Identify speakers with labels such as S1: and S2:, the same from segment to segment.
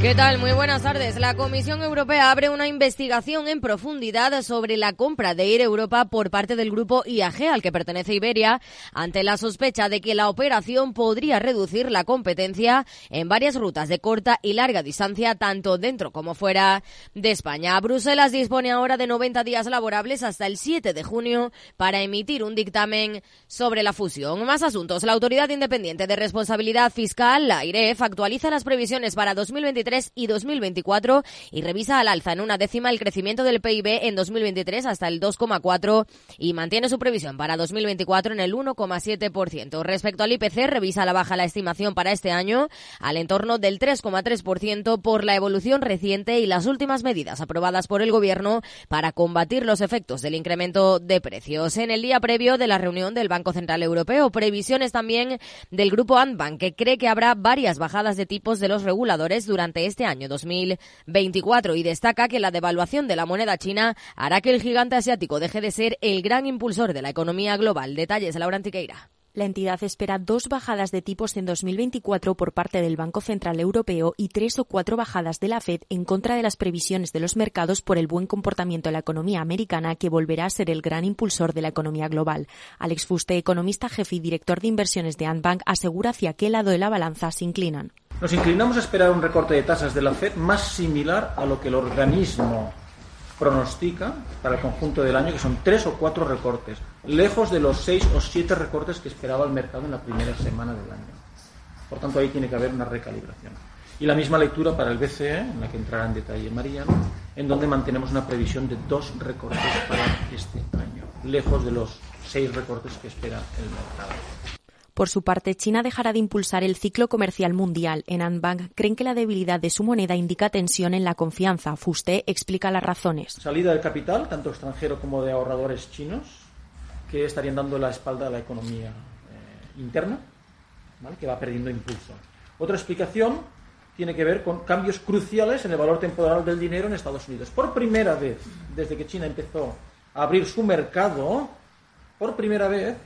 S1: ¿Qué tal? Muy buenas tardes. La Comisión Europea abre una investigación en profundidad sobre la compra de Air Europa por parte del grupo IAG al que pertenece Iberia ante la sospecha de que la operación podría reducir la competencia en varias rutas de corta y larga distancia tanto dentro como fuera de España. Bruselas dispone ahora de 90 días laborables hasta el 7 de junio para emitir un dictamen sobre la fusión. Más asuntos. La Autoridad Independiente de Responsabilidad Fiscal, la IREF, actualiza las previsiones para 2023 y 2024 y revisa al alza en una décima el crecimiento del PIB en 2023 hasta el 2,4 y mantiene su previsión para 2024 en el 1,7%. Respecto al IPC, revisa la baja la estimación para este año al entorno del 3,3% por la evolución reciente y las últimas medidas aprobadas por el Gobierno para combatir los efectos del incremento de precios. En el día previo de la reunión del Banco Central Europeo, previsiones también del grupo Antbank, que cree que habrá varias bajadas de tipos de los reguladores durante este año 2024 y destaca que la devaluación de la moneda china hará que el gigante asiático deje de ser el gran impulsor de la economía global. Detalles, Laura Antiqueira.
S2: La entidad espera dos bajadas de tipos en 2024 por parte del Banco Central Europeo y tres o cuatro bajadas de la Fed en contra de las previsiones de los mercados por el buen comportamiento de la economía americana, que volverá a ser el gran impulsor de la economía global. Alex Fuste, economista jefe y director de inversiones de Antbank, asegura hacia qué lado de la balanza se inclinan.
S3: Nos inclinamos a esperar un recorte de tasas de la Fed más similar a lo que el organismo pronostica para el conjunto del año, que son tres o cuatro recortes, lejos de los seis o siete recortes que esperaba el mercado en la primera semana del año. Por tanto, ahí tiene que haber una recalibración. Y la misma lectura para el BCE, en la que entrará en detalle Mariano, en donde mantenemos una previsión de dos recortes para este año, lejos de los seis recortes que espera el mercado.
S2: Por su parte, China dejará de impulsar el ciclo comercial mundial. En Anbank creen que la debilidad de su moneda indica tensión en la confianza. Fuste explica las razones.
S3: Salida del capital, tanto extranjero como de ahorradores chinos, que estarían dando la espalda a la economía eh, interna, que va perdiendo impulso. Otra explicación tiene que ver con cambios cruciales en el valor temporal del dinero en Estados Unidos. Por primera vez, desde que China empezó a abrir su mercado, por primera vez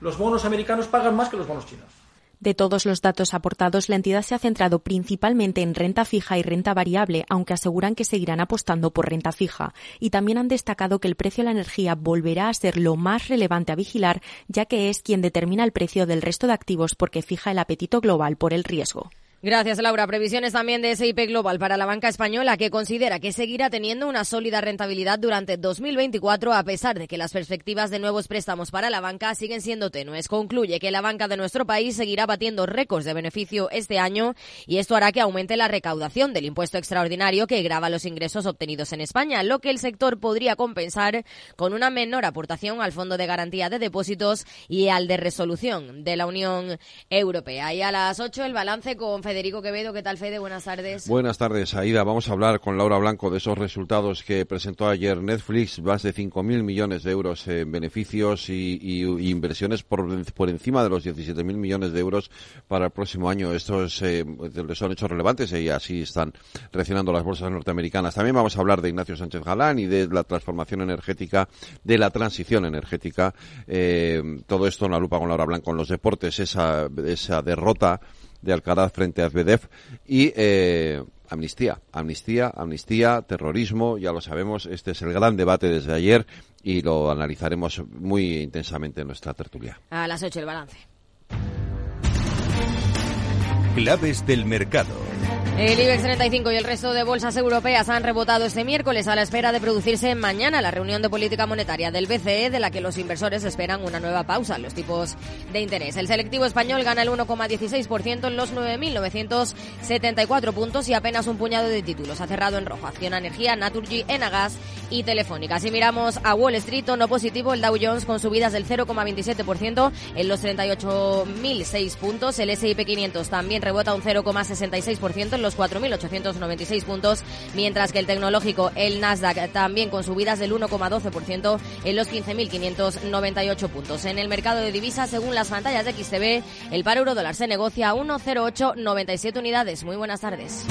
S3: los bonos americanos pagan más que los bonos chinos.
S2: De todos los datos aportados, la entidad se ha centrado principalmente en renta fija y renta variable, aunque aseguran que seguirán apostando por renta fija. Y también han destacado que el precio de la energía volverá a ser lo más relevante a vigilar, ya que es quien determina el precio del resto de activos porque fija el apetito global por el riesgo.
S1: Gracias, Laura. Previsiones también de SIP Global para la banca española, que considera que seguirá teniendo una sólida rentabilidad durante 2024, a pesar de que las perspectivas de nuevos préstamos para la banca siguen siendo tenues. Concluye que la banca de nuestro país seguirá batiendo récords de beneficio este año y esto hará que aumente la recaudación del impuesto extraordinario que grava los ingresos obtenidos en España, lo que el sector podría compensar con una menor aportación al Fondo de Garantía de Depósitos y al de Resolución de la Unión Europea. Y a las 8 el balance con Federico Quevedo. ¿Qué tal, Fede? Buenas tardes.
S4: Buenas tardes, Aida. Vamos a hablar con Laura Blanco de esos resultados que presentó ayer Netflix, más de 5.000 millones de euros en beneficios y, inversiones por, por, encima de los 17.000 millones de euros para el próximo año. Estos eh, son hechos relevantes y así están reaccionando las bolsas norteamericanas. También vamos a hablar de Ignacio Sánchez Galán y de la transformación energética, de la transición energética. Eh, todo esto en la lupa con Laura Blanco en los deportes, esa, esa derrota de Alcaraz frente a Zverev y eh, amnistía, amnistía, amnistía, terrorismo, ya lo sabemos, este es el gran debate desde ayer y lo analizaremos muy intensamente en nuestra tertulia.
S1: A las 8 el balance.
S5: Claves del mercado.
S1: El IBEX 35 y el resto de bolsas europeas han rebotado este miércoles a la espera de producirse mañana la reunión de política monetaria del BCE, de la que los inversores esperan una nueva pausa en los tipos de interés. El selectivo español gana el 1,16% en los 9.974 puntos y apenas un puñado de títulos. Ha cerrado en rojo Acción Energía, Naturgy, Enagas y Telefónica. Si miramos a Wall Street, no positivo, el Dow Jones con subidas del 0,27% en los 38.006 puntos. El S&P 500 también rebota un 0,66% en los 4.896 puntos, mientras que el tecnológico, el Nasdaq, también con subidas del 1,12% en los 15.598 puntos. En el mercado de divisas, según las pantallas de XTB, el par euro dólar se negocia a 1,0897 unidades. Muy buenas tardes.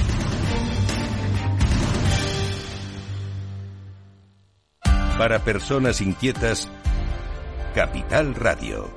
S5: Para personas inquietas, Capital Radio.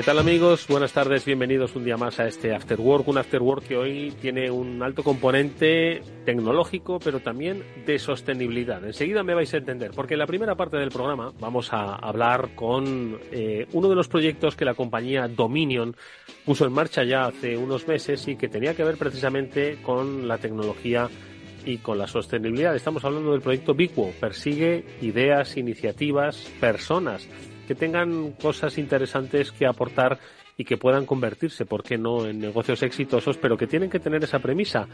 S6: ¿Qué tal amigos? Buenas tardes, bienvenidos un día más a este After Work, un After Work que hoy tiene un alto componente tecnológico, pero también de sostenibilidad. Enseguida me vais a entender, porque en la primera parte del programa vamos a hablar con eh, uno de los proyectos que la compañía Dominion puso en marcha ya hace unos meses y que tenía que ver precisamente con la tecnología y con la sostenibilidad. Estamos hablando del proyecto Bigwo. Persigue ideas, iniciativas, personas que tengan cosas interesantes que aportar y que puedan convertirse, ¿por qué no?, en negocios exitosos, pero que tienen que tener esa premisa,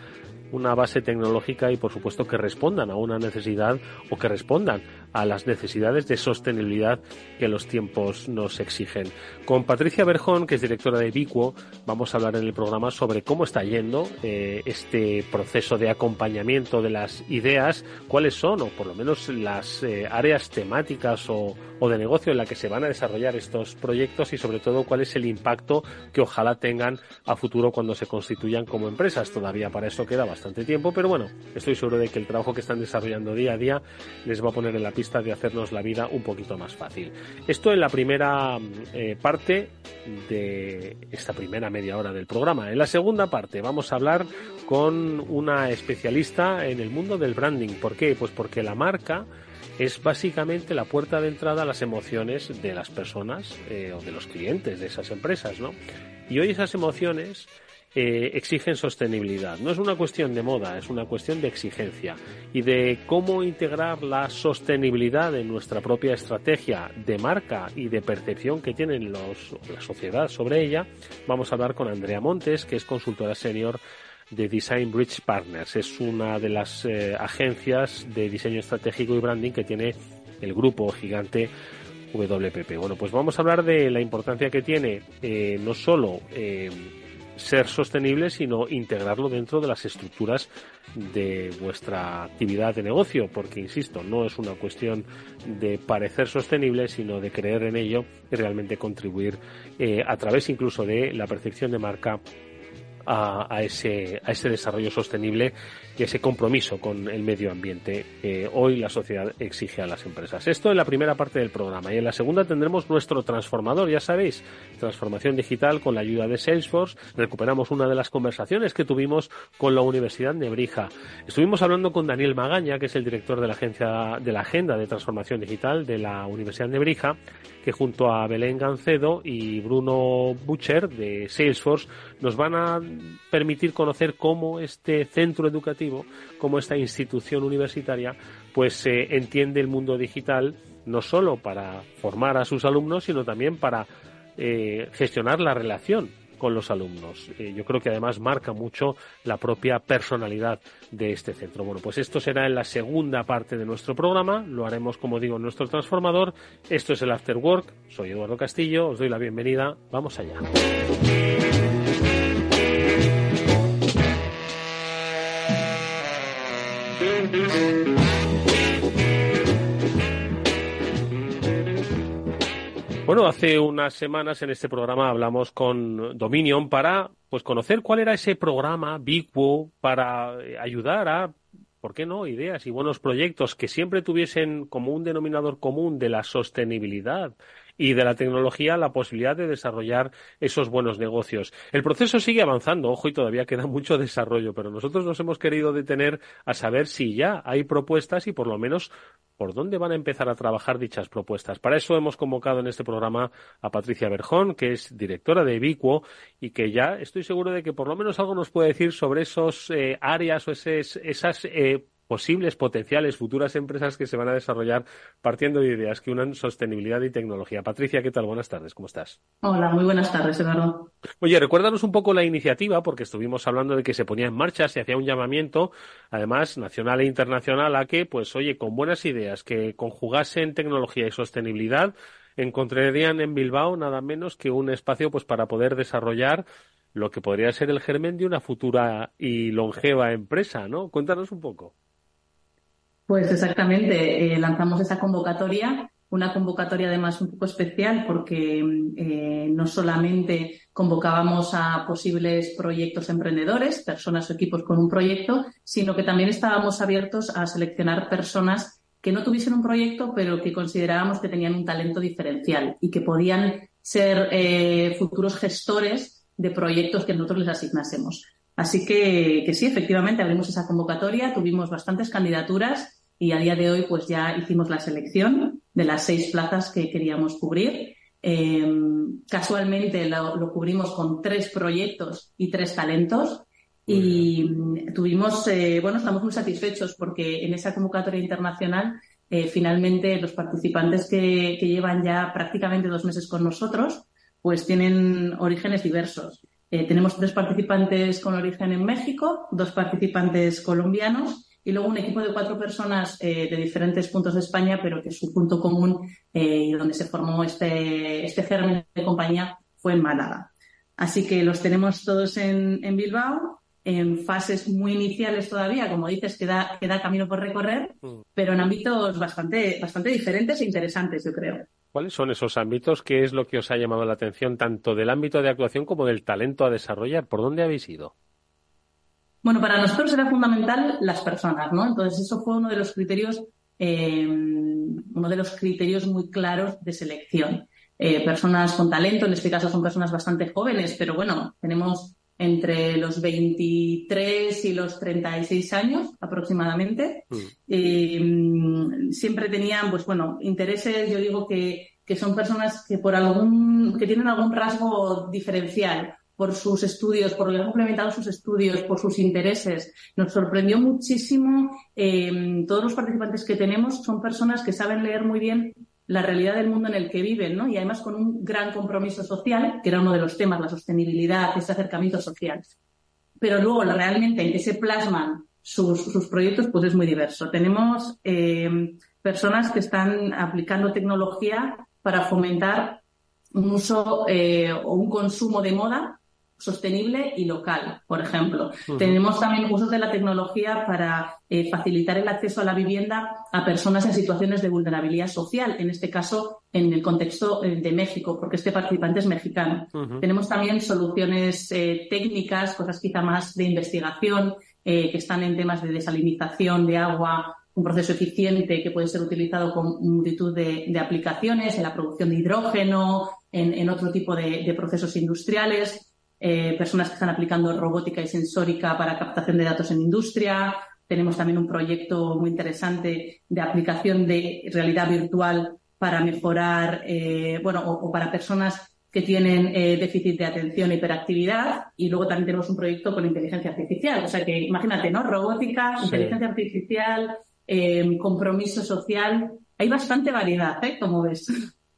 S6: una base tecnológica y, por supuesto, que respondan a una necesidad o que respondan a las necesidades de sostenibilidad que los tiempos nos exigen. Con Patricia Berjón, que es directora de Bicuo, vamos a hablar en el programa sobre cómo está yendo eh, este proceso de acompañamiento de las ideas, cuáles son, o por lo menos las eh, áreas temáticas o, o de negocio en la que se van a desarrollar estos proyectos y, sobre todo, cuál es el impacto que ojalá tengan a futuro cuando se constituyan como empresas. Todavía para eso queda bastante tiempo, pero bueno, estoy seguro de que el trabajo que están desarrollando día a día les va a poner en la pista de hacernos la vida un poquito más fácil. Esto en la primera eh, parte de esta primera media hora del programa. En la segunda parte vamos a hablar con una especialista en el mundo del branding. ¿Por qué? Pues porque la marca es básicamente la puerta de entrada a las emociones de las personas eh, o de los clientes de esas empresas, ¿no? Y hoy esas emociones eh, exigen sostenibilidad. No es una cuestión de moda, es una cuestión de exigencia y de cómo integrar la sostenibilidad en nuestra propia estrategia de marca y de percepción que tienen los, la sociedad sobre ella. Vamos a hablar con Andrea Montes, que es consultora senior de Design Bridge Partners. Es una de las eh, agencias de diseño estratégico y branding que tiene el grupo gigante WPP. Bueno, pues vamos a hablar de la importancia que tiene eh, no solo ser sostenible, sino integrarlo dentro de las estructuras de vuestra actividad de negocio, porque, insisto, no es una cuestión de parecer sostenible, sino de creer en ello y realmente contribuir eh, a través incluso de la percepción de marca a, ese, a ese desarrollo sostenible y ese compromiso con el medio ambiente que hoy la sociedad exige a las empresas. Esto en la primera parte del programa y en la segunda tendremos nuestro transformador, ya sabéis, transformación digital con la ayuda de Salesforce. Recuperamos una de las conversaciones que tuvimos con la Universidad de Nebrija. Estuvimos hablando con Daniel Magaña, que es el director de la agencia de la Agenda de Transformación Digital de la Universidad de Nebrija, que junto a Belén Gancedo y Bruno Butcher de Salesforce nos van a permitir conocer cómo este centro educativo, cómo esta institución universitaria, pues entiende el mundo digital no solo para formar a sus alumnos, sino también para eh, gestionar la relación con los alumnos. Eh, yo creo que además marca mucho la propia personalidad de este centro. Bueno, pues esto será en la segunda parte de nuestro programa. Lo haremos, como digo, en nuestro transformador. Esto es el After Work. Soy Eduardo Castillo. Os doy la bienvenida. Vamos allá. Bueno, hace unas semanas en este programa hablamos con Dominion para pues conocer cuál era ese programa Big para eh, ayudar a ¿por qué no? Ideas y buenos proyectos que siempre tuviesen como un denominador común de la sostenibilidad y de la tecnología la posibilidad de desarrollar esos buenos negocios. El proceso sigue avanzando, ojo, y todavía queda mucho desarrollo, pero nosotros nos hemos querido detener a saber si ya hay propuestas y por lo menos por dónde van a empezar a trabajar dichas propuestas. Para eso hemos convocado en este programa a Patricia Berjón, que es directora de Bicuo y que ya estoy seguro de que por lo menos algo nos puede decir sobre esos eh, áreas o esas eh, posibles, potenciales, futuras empresas que se van a desarrollar partiendo de ideas que unan sostenibilidad y tecnología. Patricia, ¿qué tal? Buenas tardes, ¿cómo estás?
S7: Hola, muy buenas tardes, Eduardo.
S6: Oye, recuérdanos un poco la iniciativa, porque estuvimos hablando de que se ponía en marcha, se hacía un llamamiento, además, nacional e internacional, a que, pues, oye, con buenas ideas que conjugasen tecnología y sostenibilidad, encontrarían en Bilbao nada menos que un espacio, pues, para poder desarrollar lo que podría ser el germen de una futura y longeva empresa, ¿no? Cuéntanos un poco.
S7: Pues exactamente, eh, lanzamos esa convocatoria, una convocatoria además un poco especial porque eh, no solamente convocábamos a posibles proyectos emprendedores, personas o equipos con un proyecto, sino que también estábamos abiertos a seleccionar personas que no tuviesen un proyecto, pero que considerábamos que tenían un talento diferencial y que podían ser eh, futuros gestores de proyectos que nosotros les asignásemos. Así que, que sí, efectivamente, abrimos esa convocatoria, tuvimos bastantes candidaturas y a día de hoy pues ya hicimos la selección de las seis plazas que queríamos cubrir. Em, casualmente lo, cubrimos con tres proyectos y tres talentos y tuvimos, eh, bueno, estamos muy satisfechos porque en esa convocatoria internacional eh, finalmente los participantes que, que, llevan ya prácticamente dos meses con nosotros pues tienen orígenes diversos. Eh, tenemos tres participantes con origen en México, dos participantes colombianos y luego un equipo de cuatro personas eh, de diferentes puntos de España, pero que su punto común eh, y donde se formó este, este germen de compañía fue en Málaga. Así que los tenemos todos en, en Bilbao, en fases muy iniciales todavía, como dices, queda, queda camino por recorrer, mm. pero en ámbitos bastante, bastante diferentes e interesantes, yo creo.
S6: ¿Cuáles son esos ámbitos? ¿Qué es lo que os ha llamado la atención tanto del ámbito de actuación como del talento a desarrollar? ¿Por dónde habéis ido?
S7: Bueno, para nosotros era fundamental las personas, ¿no? Entonces eso fue uno de los criterios, eh, uno de los criterios muy claros de selección. Eh, personas con talento, en este caso son personas bastante jóvenes, pero bueno, tenemos entre los 23 y los 36 años aproximadamente. Mm. Eh, siempre tenían, pues bueno, intereses, yo digo que, que son personas que por algún, que tienen algún rasgo diferencial por sus estudios, por lo que han complementado sus estudios, por sus intereses. Nos sorprendió muchísimo. Eh, todos los participantes que tenemos son personas que saben leer muy bien la realidad del mundo en el que viven, ¿no? Y además con un gran compromiso social, que era uno de los temas, la sostenibilidad, ese acercamiento social. Pero luego, realmente, en que se plasman sus, sus proyectos, pues es muy diverso. Tenemos eh, personas que están aplicando tecnología para fomentar un uso eh, o un consumo de moda sostenible y local, por ejemplo. Tenemos también usos de la tecnología para eh, facilitar el acceso a la vivienda a personas en situaciones de vulnerabilidad social, en este caso en el contexto eh, de México, porque este participante es mexicano. Tenemos también soluciones eh, técnicas, cosas quizá más de investigación, que están en temas de desalinización de agua, un proceso eficiente que puede ser utilizado con multitud de, aplicaciones en la producción de hidrógeno, en, otro tipo de procesos industriales. Eh, personas que están aplicando robótica y sensórica para captación de datos en industria. Tenemos también un proyecto muy interesante de aplicación de realidad virtual para mejorar, eh, bueno, o, para personas que tienen eh, déficit de atención e hiperactividad. Y luego también tenemos un proyecto con inteligencia artificial. O sea que imagínate, ¿no? Robótica, inteligencia artificial, compromiso social. Hay bastante variedad, ¿eh? Como ves.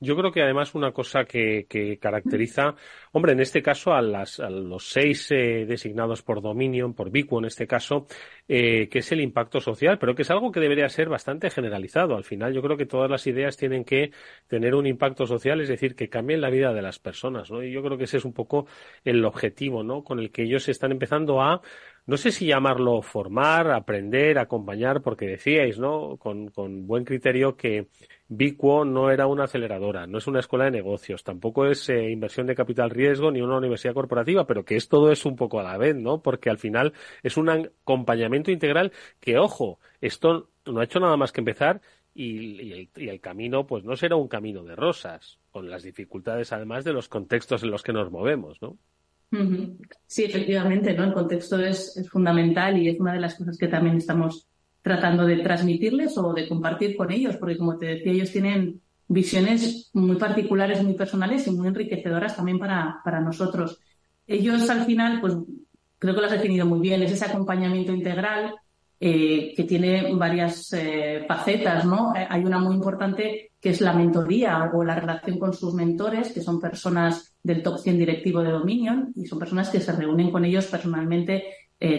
S6: Yo creo que además una cosa que, caracteriza, hombre, en este caso a, las, a los seis eh, designados por Dominion, por Bico en este caso, eh, que es el impacto social, pero que es algo que debería ser bastante generalizado. Al final yo creo que todas las ideas tienen que tener un impacto social, es decir, que cambien la vida de las personas, ¿no? Y yo creo que ese es un poco el objetivo, ¿no? Con el que ellos están empezando a no sé si llamarlo formar, aprender, acompañar, porque decíais, ¿no? Con, con buen criterio que Bicuo no era una aceleradora, no es una escuela de negocios, tampoco es eh, inversión de capital riesgo ni una universidad corporativa, pero que es todo es un poco a la vez, ¿no? Porque al final es un acompañamiento integral que, ojo, esto no ha hecho nada más que empezar y, el, camino pues no será un camino de rosas, con las dificultades además de los contextos en los que nos movemos, ¿no?
S7: Sí, efectivamente, ¿no? El contexto es fundamental y es una de las cosas que también estamos tratando de transmitirles o de compartir con ellos, porque como te decía, ellos tienen visiones muy particulares, muy personales y muy enriquecedoras también para, para nosotros. Ellos al final, pues creo que lo has definido muy bien, es ese acompañamiento integral eh, que tiene varias eh, facetas, ¿no? Eh, hay una muy importante que es la mentoría o la relación con sus mentores, que son personas del top 100 directivo de Dominion y son personas que se reúnen con ellos personalmente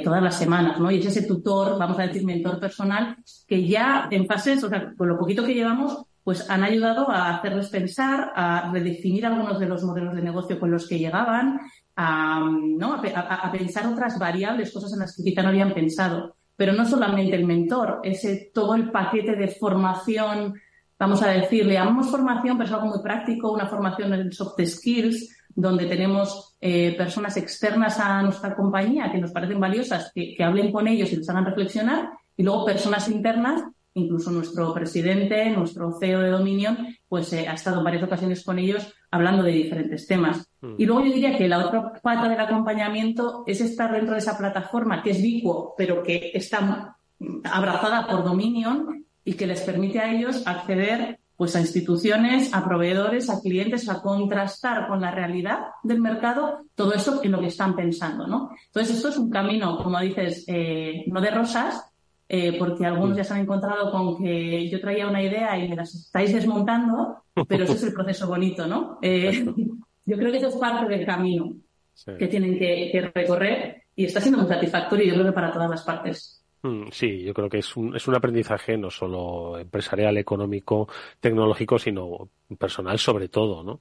S7: todas las semanas, ¿no? Y es ese tutor, vamos a decir, mentor personal, que ya en fases, o sea, con lo poquito que llevamos, pues han ayudado a hacerles pensar, a redefinir algunos de los modelos de negocio con los que llegaban, a, ¿no? a, pensar otras variables, cosas en las que quizá no habían pensado. Pero no solamente el mentor, ese todo el paquete de formación, vamos a decir, le llamamos formación, pero es algo muy práctico, una formación en soft skills, donde tenemos eh, personas externas a nuestra compañía que nos parecen valiosas, que, que hablen con ellos y les hagan reflexionar, y luego personas internas incluso nuestro presidente, nuestro CEO de Dominion, pues eh, ha estado en varias ocasiones con ellos hablando de diferentes temas. Mm. Y luego yo diría que la otra pata del acompañamiento es estar dentro de esa plataforma que es Vicuo, pero que está abrazada por Dominion y que les permite a ellos acceder pues a instituciones, a proveedores, a clientes, a contrastar con la realidad del mercado todo eso en lo que están pensando, ¿no? Entonces esto es un camino, como dices, eh, no de rosas, eh, porque algunos ya se han encontrado con que yo traía una idea y me las estáis desmontando, pero ese es el proceso bonito, ¿no? Eh, yo creo que eso es parte del camino que tienen que, recorrer y está siendo muy satisfactorio, yo creo que para todas las partes.
S6: Mm, sí, yo creo que es un, es un aprendizaje no solo empresarial, económico, tecnológico, sino personal sobre todo, ¿no?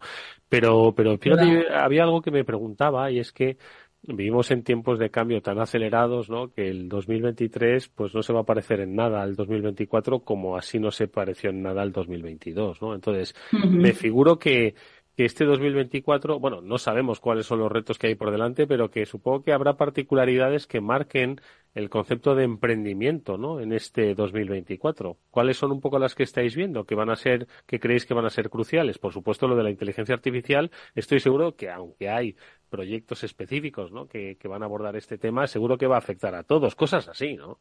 S6: Pero, pero fíjate, había algo que me preguntaba y es que vivimos en tiempos de cambio tan acelerados, ¿no? Que el 2023, pues no se va a parecer en nada al 2024 como así no se pareció en nada al 2022, ¿no? Entonces, me figuro que, que este 2024, bueno, no sabemos cuáles son los retos que hay por delante, pero que supongo que habrá particularidades que marquen el concepto de emprendimiento, ¿no? En este 2024. ¿Cuáles son un poco las que estáis viendo que van a ser, que creéis que van a ser cruciales? Por supuesto, lo de la inteligencia artificial. Estoy seguro que aunque hay proyectos específicos ¿no? que, van a abordar este tema, seguro que va a afectar a todos, cosas así, ¿no?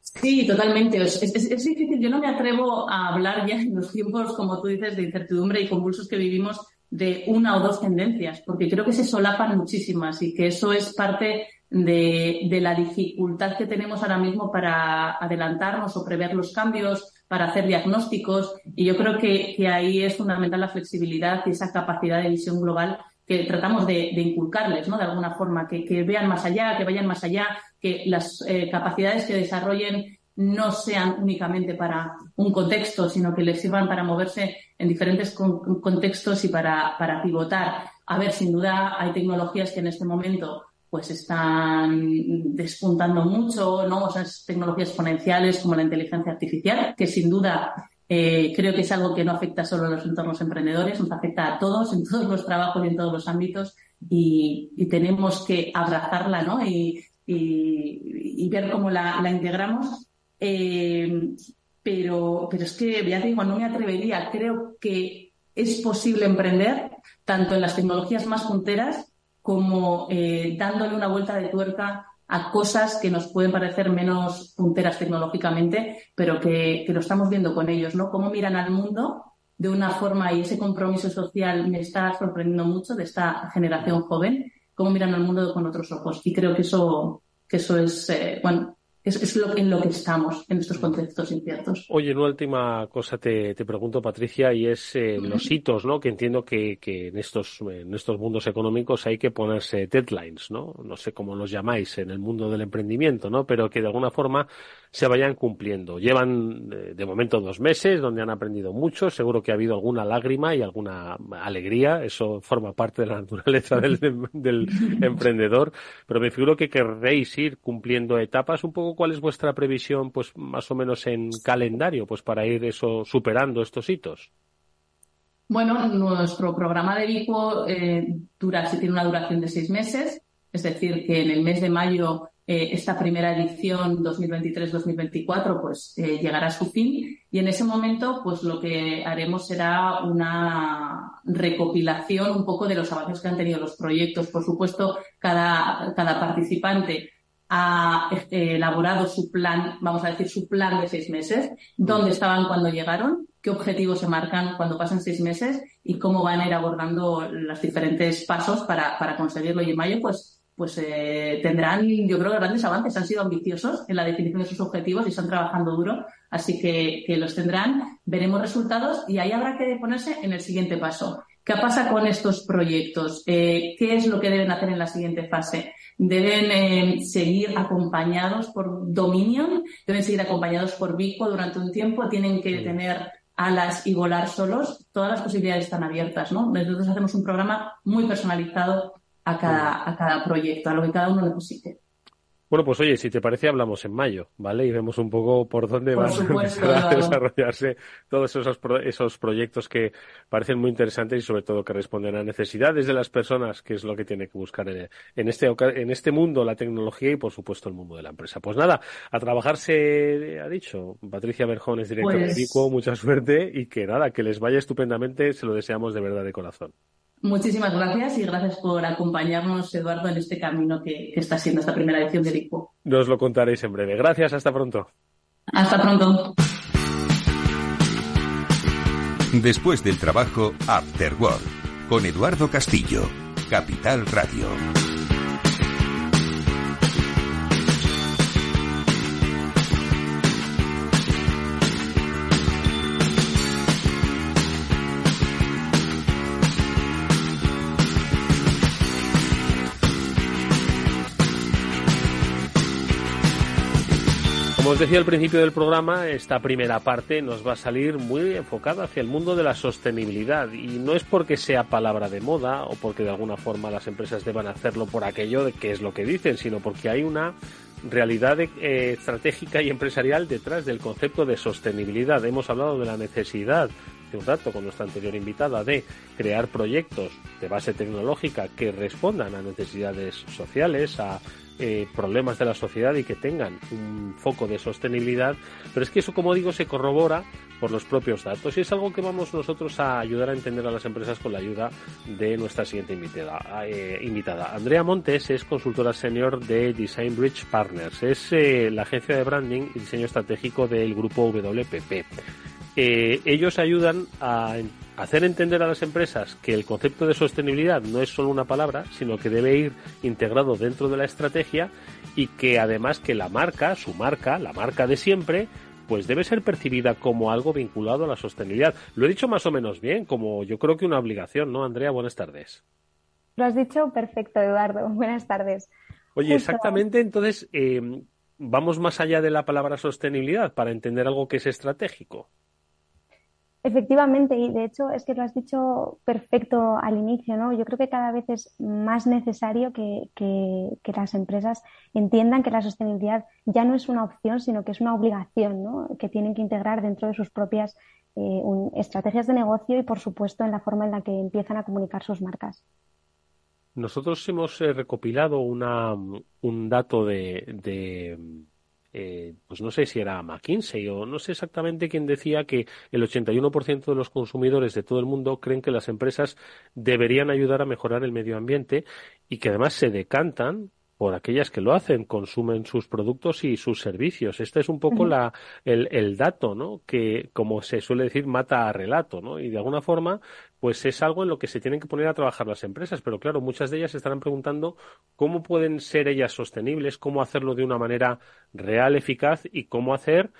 S7: Sí, totalmente. Es, difícil. Yo no me atrevo a hablar ya en los tiempos, como tú dices, de incertidumbre y convulsos que vivimos de una o dos tendencias, porque creo que se solapan muchísimas y que eso es parte de, la dificultad que tenemos ahora mismo para adelantarnos o prever los cambios, para hacer diagnósticos. Y yo creo que, que ahí es fundamental la flexibilidad y esa capacidad de visión global que tratamos de, inculcarles, ¿no? De alguna forma, que, vean más allá, que vayan más allá, que las eh, capacidades que desarrollen no sean únicamente para un contexto, sino que les sirvan para moverse en diferentes contextos y para, para pivotar. A ver, sin duda hay tecnologías que en este momento pues están despuntando mucho, ¿no? esas tecnologías exponenciales como la inteligencia artificial, que sin duda eh, creo que es algo que no afecta solo a los entornos emprendedores, nos afecta a todos, en todos los trabajos y en todos los ámbitos, y, tenemos que abrazarla ¿no? y, ver cómo la, integramos. Eh, pero, pero es que, ya te digo, no me atrevería. Creo que es posible emprender tanto en las tecnologías más punteras como eh, dándole una vuelta de tuerca a cosas que nos pueden parecer menos punteras tecnológicamente, pero que, lo estamos viendo con ellos, ¿no? Cómo miran al mundo de una forma y ese compromiso social me está sorprendiendo mucho de esta generación joven, cómo miran al mundo con otros ojos. Y creo que eso, que eso es, eh, bueno, es, lo, en lo que estamos en estos contextos inciertos.
S6: Oye, una última cosa te, pregunto, Patricia, y es eh, los hitos, ¿no? Que entiendo que, que, en, estos, en estos mundos económicos hay que ponerse deadlines, ¿no? No sé cómo los llamáis en el mundo del emprendimiento, ¿no? Pero que de alguna forma se vayan cumpliendo. Llevan eh, de momento dos meses donde han aprendido mucho. Seguro que ha habido alguna lágrima y alguna alegría. Eso forma parte de la naturaleza del, del emprendedor. Pero me figuro que querréis ir cumpliendo etapas. Un poco cuál es vuestra previsión, pues más o menos en calendario, pues para ir eso superando estos hitos.
S7: Bueno, nuestro programa de Vico eh, dura, tiene una duración de seis meses. Es decir, que en el mes de mayo eh, esta primera edición 2023-2024 pues eh, llegará a su fin y en ese momento pues lo que haremos será una recopilación un poco de los avances que han tenido los proyectos. Por supuesto, cada, cada participante ha eh, elaborado su plan, vamos a decir, su plan de seis meses, dónde estaban cuando llegaron, qué objetivos se marcan cuando pasan seis meses y cómo van a ir abordando los diferentes pasos para, para conseguirlo. Y en mayo, pues pues eh, tendrán, yo creo, grandes avances. Han sido ambiciosos en la definición de sus objetivos y están trabajando duro, así que, los tendrán. Veremos resultados y ahí habrá que ponerse en el siguiente paso. ¿Qué pasa con estos proyectos? Eh, ¿Qué es lo que deben hacer en la siguiente fase? ¿Deben eh, seguir acompañados por Dominion? ¿Deben seguir acompañados por Vico durante un tiempo? ¿Tienen que tener alas y volar solos? Todas las posibilidades están abiertas, ¿no? Nosotros hacemos un programa muy personalizado a cada, a cada proyecto, a lo que cada uno necesite.
S6: Bueno, pues oye, si te parece, hablamos en mayo, ¿vale? Y vemos un poco por dónde van a desarrollarse todos esos, esos proyectos que parecen muy interesantes y sobre todo que responden a necesidades de las personas, que es lo que tiene que buscar en, en, este, en este mundo la tecnología y por supuesto el mundo de la empresa. Pues nada, a trabajarse, ha dicho Patricia Berjones, directora de pues mucha suerte y que nada, que les vaya estupendamente, se lo deseamos de verdad de corazón.
S7: Muchísimas gracias y gracias por acompañarnos, Eduardo, en este camino que, está siendo esta primera edición de ICO.
S6: Nos lo contaréis en breve. Gracias, hasta pronto.
S7: Hasta pronto.
S5: Después del trabajo, After Work, con Eduardo Castillo, Capital Radio.
S6: Como os decía al principio del programa, esta primera parte nos va a salir muy enfocada hacia el mundo de la sostenibilidad y no es porque sea palabra de moda o porque de alguna forma las empresas deban hacerlo por aquello de que es lo que dicen, sino porque hay una realidad eh, estratégica y empresarial detrás del concepto de sostenibilidad. Hemos hablado de la necesidad de un rato con nuestra anterior invitada de crear proyectos de base tecnológica que respondan a necesidades sociales, a eh, problemas de la sociedad y que tengan un foco de sostenibilidad, pero es que eso, como digo, se corrobora por los propios datos y es algo que vamos nosotros a ayudar a entender a las empresas con la ayuda de nuestra siguiente invitada. Eh, invitada. Andrea Montes es consultora senior de Design Bridge Partners, es eh, la agencia de branding y diseño estratégico del grupo WPP. Ellos ayudan a hacer entender a las empresas que el concepto de sostenibilidad no es solo una palabra, sino que debe ir integrado dentro de la estrategia y que además que la marca, su marca, la marca de siempre, pues debe ser percibida como algo vinculado a la sostenibilidad. Lo he dicho más o menos bien, como yo creo que una obligación, ¿no? Andrea, buenas tardes.
S8: Lo has dicho perfecto, Eduardo. Buenas tardes.
S6: Oye, exactamente, entonces, eh, vamos más allá de la palabra sostenibilidad para entender algo que es estratégico.
S8: Efectivamente, y de hecho es que lo has dicho perfecto al inicio, ¿no? Yo creo que cada vez es más necesario que, las empresas entiendan que la sostenibilidad ya no es una opción, sino que es una obligación, ¿no? Que tienen que integrar dentro de sus propias eh, estrategias de negocio y, por supuesto, en la forma en la que empiezan a comunicar sus marcas.
S6: Nosotros hemos eh, recopilado una, un dato de eh, pues no sé si era McKinsey o no sé exactamente quién decía que el 81% de los consumidores de todo el mundo creen que las empresas deberían ayudar a mejorar el medio ambiente y que además se decantan por aquellas que lo hacen, consumen sus productos y sus servicios. Este es un poco la, el, el, dato, ¿no? Que, como se suele decir, mata a relato, ¿no? Y de alguna forma, pues es algo en lo que se tienen que poner a trabajar las empresas. Pero claro, muchas de ellas se estarán preguntando cómo pueden ser ellas sostenibles, cómo hacerlo de una manera real, eficaz y cómo hacer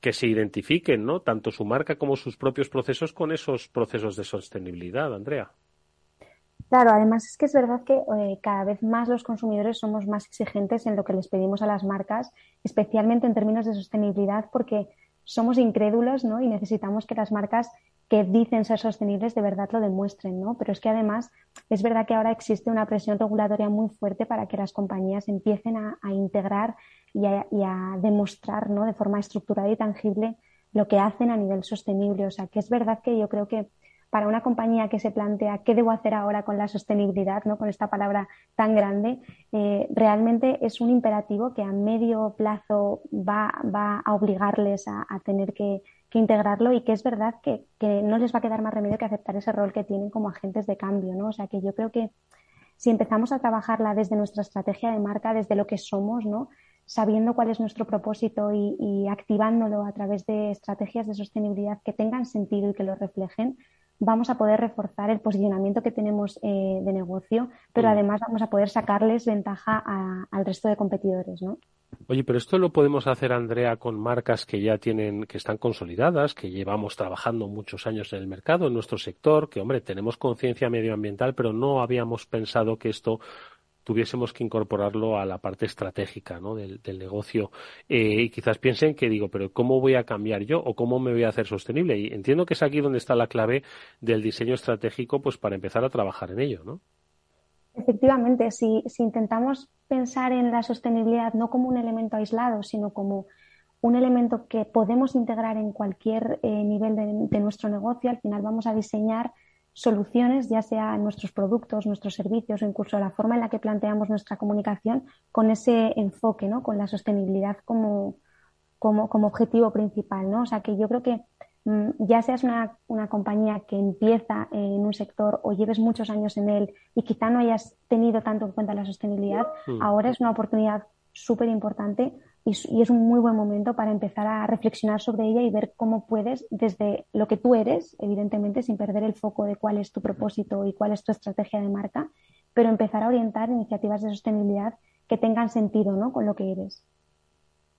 S6: que se identifiquen, ¿no? Tanto su marca como sus propios procesos con esos procesos de sostenibilidad, Andrea.
S8: Claro, además es que es verdad que eh, cada vez más los consumidores somos más exigentes en lo que les pedimos a las marcas, especialmente en términos de sostenibilidad, porque somos incrédulos ¿no? y necesitamos que las marcas que dicen ser sostenibles de verdad lo demuestren, ¿no? Pero es que además es verdad que ahora existe una presión regulatoria muy fuerte para que las compañías empiecen a, integrar y a, demostrar ¿no? de forma estructurada y tangible lo que hacen a nivel sostenible. O sea, que es verdad que yo creo que para una compañía que se plantea qué debo hacer ahora con la sostenibilidad, ¿no? con esta palabra tan grande, eh, realmente es un imperativo que a medio plazo va, a obligarles a, tener que, integrarlo y que es verdad que, que, no les va a quedar más remedio que aceptar ese rol que tienen como agentes de cambio. ¿no? O sea que yo creo que si empezamos a trabajarla desde nuestra estrategia de marca, desde lo que somos, ¿no? sabiendo cuál es nuestro propósito y, activándolo a través de estrategias de sostenibilidad que tengan sentido y que lo reflejen, vamos a poder reforzar el posicionamiento que tenemos eh, de negocio, pero mm. además vamos a poder sacarles ventaja al resto de competidores, ¿no?
S6: Oye, pero esto lo podemos hacer, Andrea, con marcas que ya tienen, que están consolidadas, que llevamos trabajando muchos años en el mercado, en nuestro sector, que, hombre, tenemos conciencia medioambiental, pero no habíamos pensado que esto tuviésemos que incorporarlo a la parte estratégica ¿no? del, negocio eh, y quizás piensen que digo, pero ¿cómo voy a cambiar yo o cómo me voy a hacer sostenible? Y entiendo que es aquí donde está la clave del diseño estratégico pues para empezar a trabajar en ello, ¿no?
S8: Efectivamente, si, intentamos pensar en la sostenibilidad no como un elemento aislado, sino como un elemento que podemos integrar en cualquier eh, nivel de, nuestro negocio, al final vamos a diseñar soluciones, ya sea en nuestros productos, nuestros servicios o incluso la forma en la que planteamos nuestra comunicación con ese enfoque, ¿no? con la sostenibilidad como, como, como objetivo principal. ¿no? O sea que yo creo que ya seas una, una, compañía que empieza en un sector o lleves muchos años en él y quizá no hayas tenido tanto en cuenta la sostenibilidad, mm. ahora es una oportunidad súper importante y, es un muy buen momento para empezar a reflexionar sobre ella y ver cómo puedes, desde lo que tú eres, evidentemente, sin perder el foco de cuál es tu propósito y cuál es tu estrategia de marca, pero empezar a orientar iniciativas de sostenibilidad que tengan sentido ¿no? con lo que eres.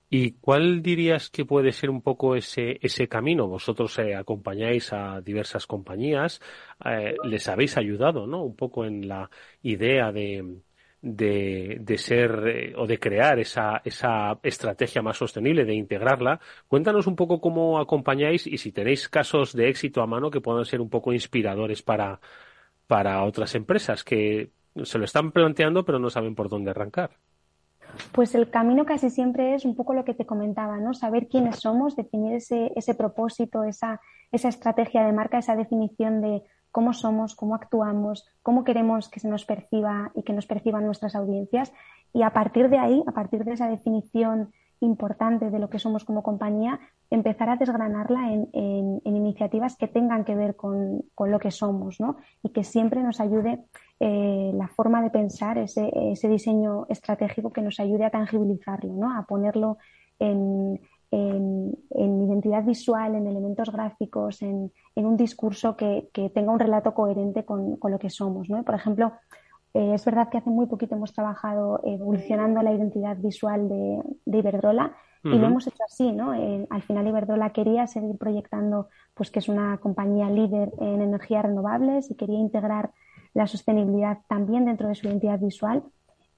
S6: ¿Y cuál dirías que puede ser un poco ese, ese camino? Vosotros eh, acompañáis a diversas compañías, eh, les habéis ayudado, ¿no? Un poco en la idea de, de, de ser eh, o de crear esa, esa estrategia más sostenible, de integrarla. Cuéntanos un poco cómo acompañáis y si tenéis casos de éxito a mano que puedan ser un poco inspiradores para, para otras empresas que se lo están planteando pero no saben por dónde arrancar.
S8: Pues el camino casi siempre es un poco lo que te comentaba, ¿no? Saber quiénes somos, definir ese, ese propósito, esa, esa estrategia de marca, esa definición de cómo somos, cómo actuamos, cómo queremos que se nos perciba y que nos perciban nuestras audiencias. Y a partir de ahí, a partir de esa definición importante de lo que somos como compañía, empezar a desgranarla en, iniciativas que tengan que ver con, lo que somos ¿no? y que siempre nos ayude eh, la forma de pensar, ese, ese, diseño estratégico que nos ayude a tangibilizarlo, ¿no? a ponerlo en, en, identidad visual, en elementos gráficos, en, un discurso que, tenga un relato coherente con, lo que somos. ¿no? Por ejemplo, eh, es verdad que hace muy poquito hemos trabajado evolucionando la identidad visual de, Iberdrola y lo hemos hecho así. ¿no? al final Iberdrola quería seguir proyectando pues, que es una compañía líder en energías renovables y quería integrar la sostenibilidad también dentro de su identidad visual.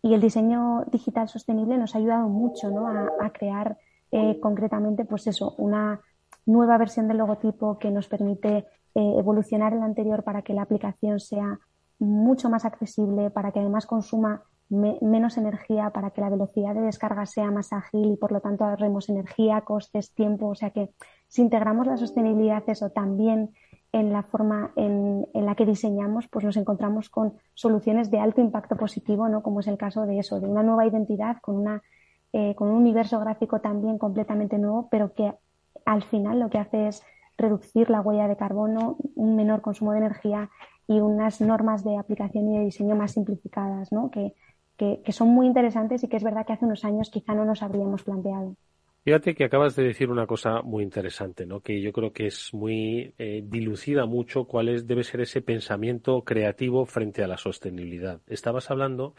S8: Y el diseño digital sostenible nos ha ayudado mucho ¿no? a crear eh, concretamente, pues eso, una nueva versión del logotipo que nos permite eh, evolucionar el anterior para que la aplicación sea mucho más accesible, para que además consuma menos energía, para que la velocidad de descarga sea más ágil y por lo tanto ahorremos energía, costes, tiempo. O sea que si integramos la sostenibilidad, eso también en la forma en, la que diseñamos, pues nos encontramos con soluciones de alto impacto positivo, ¿no? Como es el caso de eso, de una nueva identidad con una eh, con un universo gráfico también completamente nuevo, pero que al final lo que hace es reducir la huella de carbono, un menor consumo de energía y unas normas de aplicación y de diseño más simplificadas, ¿no? Que, son muy interesantes y que es verdad que hace unos años quizá no nos habríamos planteado.
S6: Fíjate que acabas de decir una cosa muy interesante, ¿no? Que yo creo que es muy eh, dilucida mucho cuál es, debe ser ese pensamiento creativo frente a la sostenibilidad. Estabas hablando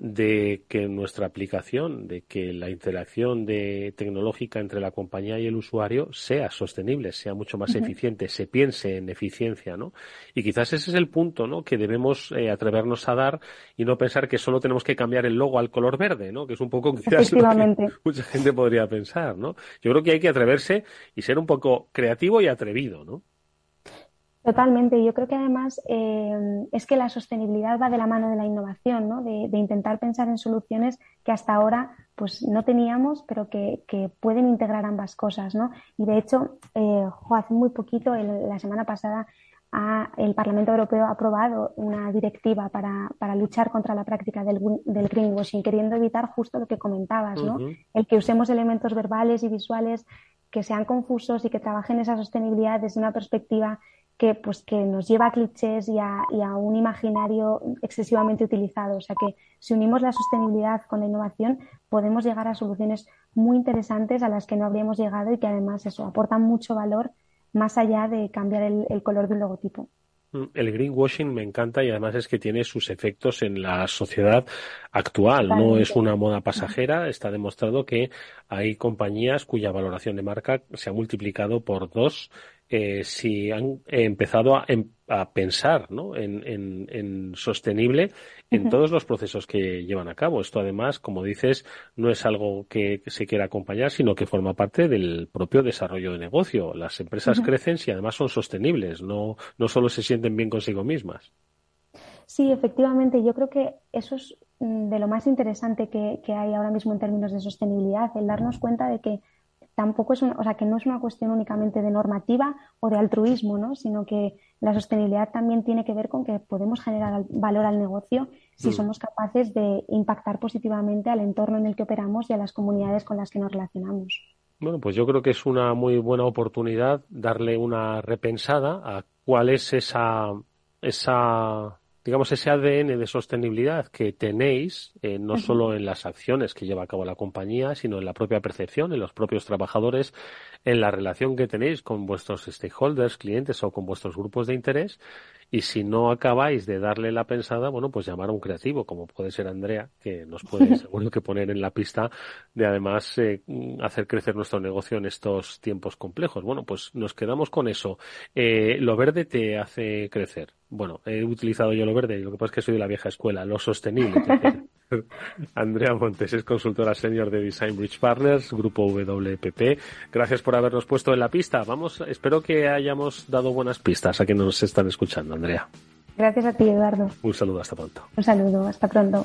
S6: de que nuestra aplicación, de que la interacción de tecnológica entre la compañía y el usuario sea sostenible, sea mucho más eficiente, se piense en eficiencia, ¿no? Y quizás ese es el punto, ¿no? Que debemos eh, atrevernos a dar y no pensar que solo tenemos que cambiar el logo al color verde, ¿no? Que es un poco quizás lo que mucha gente podría pensar, ¿no? Yo creo que hay que atreverse y ser un poco creativo y atrevido, ¿no?
S8: Totalmente. Yo creo que además eh, es que la sostenibilidad va de la mano de la innovación, ¿no? de, intentar pensar en soluciones que hasta ahora pues no teníamos, pero que, pueden integrar ambas cosas. ¿no? Y de hecho, eh, hace muy poquito, la semana pasada, el Parlamento Europeo ha aprobado una directiva para, luchar contra la práctica del, greenwashing, queriendo evitar justo lo que comentabas, ¿no? El que usemos elementos verbales y visuales que sean confusos y que trabajen esa sostenibilidad desde una perspectiva que, pues, que nos lleva a clichés y a, y a, un imaginario excesivamente utilizado. O sea que si unimos la sostenibilidad con la innovación, podemos llegar a soluciones muy interesantes a las que no habríamos llegado y que además eso aportan mucho valor más allá de cambiar el, color del logotipo.
S6: Mm, el greenwashing me encanta y además es que tiene sus efectos en la sociedad actual. No es una moda pasajera. Está demostrado que hay compañías cuya valoración de marca se ha multiplicado por dos eh, si han empezado a, em, pensar ¿no? en, sostenible en todos los procesos que llevan a cabo. Esto además, como dices, no es algo que se quiera acompañar, sino que forma parte del propio desarrollo de negocio. Las empresas crecen si además son sostenibles, no, no solo se sienten bien consigo mismas.
S8: Sí, efectivamente. Yo creo que eso es mm, de lo más interesante que, que hay ahora mismo en términos de sostenibilidad, el darnos cuenta de que tampoco es o sea, que no es una cuestión únicamente de normativa o de altruismo, ¿no? sino que la sostenibilidad también tiene que ver con que podemos generar valor al negocio si mm. somos capaces de impactar positivamente al entorno en el que operamos y a las comunidades con las que nos relacionamos.
S6: Bueno, pues yo creo que es una muy buena oportunidad darle una repensada a cuál es esa, esa digamos, ese ADN de sostenibilidad que tenéis, eh, no solo en las acciones que lleva a cabo la compañía, sino en la propia percepción, en los propios trabajadores, en la relación que tenéis con vuestros stakeholders, clientes o con vuestros grupos de interés y si no acabáis de darle la pensada, bueno, pues llamar a un creativo, como puede ser Andrea, que nos puede seguro que poner en la pista de además eh, hacer crecer nuestro negocio en estos tiempos complejos. Bueno, pues nos quedamos con eso. Eh, lo verde te hace crecer. Bueno, he utilizado yo lo verde, y lo que pasa es que soy de la vieja escuela, lo sostenible. Andrea Montes es consultora senior de Design Bridge Partners, grupo WPP. Gracias por habernos puesto en la pista. Vamos, espero que hayamos dado buenas pistas a quienes nos están escuchando, Andrea.
S8: Gracias a ti, Eduardo.
S6: Un saludo, hasta pronto.
S8: Un saludo, hasta pronto.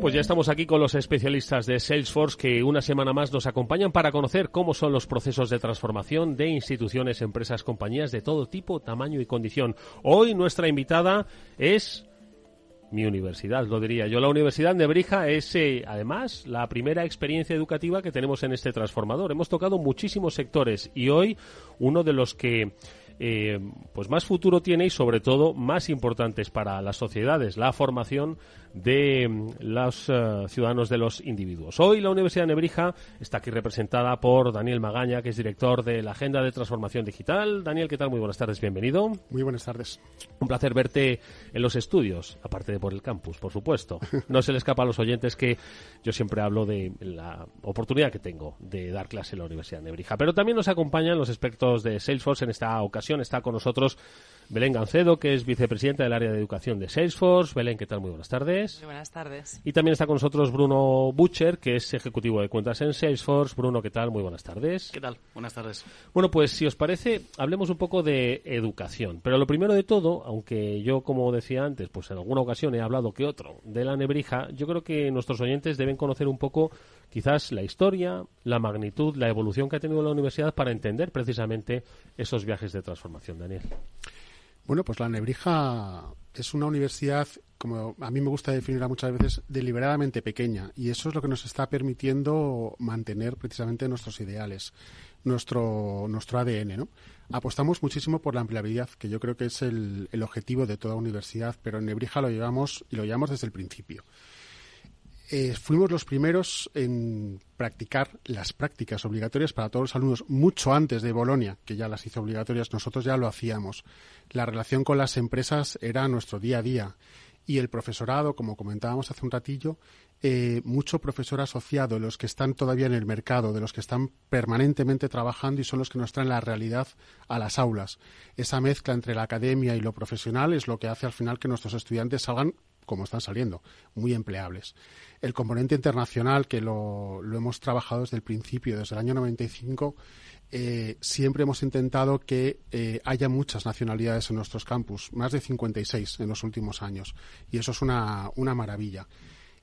S6: Pues ya estamos aquí con los especialistas de Salesforce que una semana más nos acompañan para conocer cómo son los procesos de transformación de instituciones, empresas, compañías de todo tipo, tamaño y condición. Hoy nuestra invitada es mi universidad, lo diría yo. La Universidad de Brija es, eh, además, la primera experiencia educativa que tenemos en este transformador. Hemos tocado muchísimos sectores y hoy uno de los que eh, pues más futuro tiene y sobre todo más importantes para las sociedades, la formación de mm, los eh, ciudadanos de los individuos. Hoy la Universidad de Nebrija está aquí representada por Daniel Magaña, que es director de la Agenda de Transformación Digital. Daniel, ¿qué tal? Muy buenas tardes, bienvenido.
S9: Muy buenas tardes.
S6: Un placer verte en los estudios, aparte de por el campus, por supuesto. No se le escapa a los oyentes que yo siempre hablo de la oportunidad que tengo de dar clase en la Universidad de Nebrija. Pero también nos acompañan los expertos de Salesforce. En esta ocasión está con nosotros Belén Gancedo, que es vicepresidenta del área de educación de Salesforce. Belén, ¿qué tal? Muy buenas tardes.
S10: Muy buenas tardes.
S6: Y también está con nosotros Bruno Butcher, que es ejecutivo de cuentas en Salesforce. Bruno, ¿qué tal? Muy buenas tardes.
S11: ¿Qué tal? Buenas tardes.
S6: Bueno, pues si os parece, hablemos un poco de educación. Pero lo primero de todo, aunque yo, como decía antes, pues en alguna ocasión he hablado que otro de la nebrija, yo creo que nuestros oyentes deben conocer un poco quizás la historia, la magnitud, la evolución que ha tenido la universidad para entender precisamente esos viajes de transformación, Daniel.
S9: Bueno, pues la Nebrija es una universidad, como a mí me gusta definirla muchas veces, deliberadamente pequeña y eso es lo que nos está permitiendo mantener precisamente nuestros ideales, nuestro, nuestro ADN. Apostamos muchísimo por la ampliabilidad, que yo creo que es el, el objetivo de toda universidad, pero en Nebrija lo llevamos y lo llevamos desde el principio. Eh, fuimos los primeros en practicar las prácticas obligatorias para todos los alumnos mucho antes de Bolonia, que ya las hizo obligatorias, nosotros ya lo hacíamos. La relación con las empresas era nuestro día a día y el profesorado, como comentábamos hace un ratillo, eh, mucho profesor asociado, los que están todavía en el mercado, de los que están permanentemente trabajando y son los que nos traen la realidad a las aulas. Esa mezcla entre la academia y lo profesional es lo que hace al final que nuestros estudiantes salgan como están saliendo, muy empleables. El componente internacional, que lo, hemos trabajado desde el principio, desde el año 95, eh, siempre hemos intentado que eh, haya muchas nacionalidades en nuestros campus, más de 56 en los últimos años, y eso es una, una maravilla.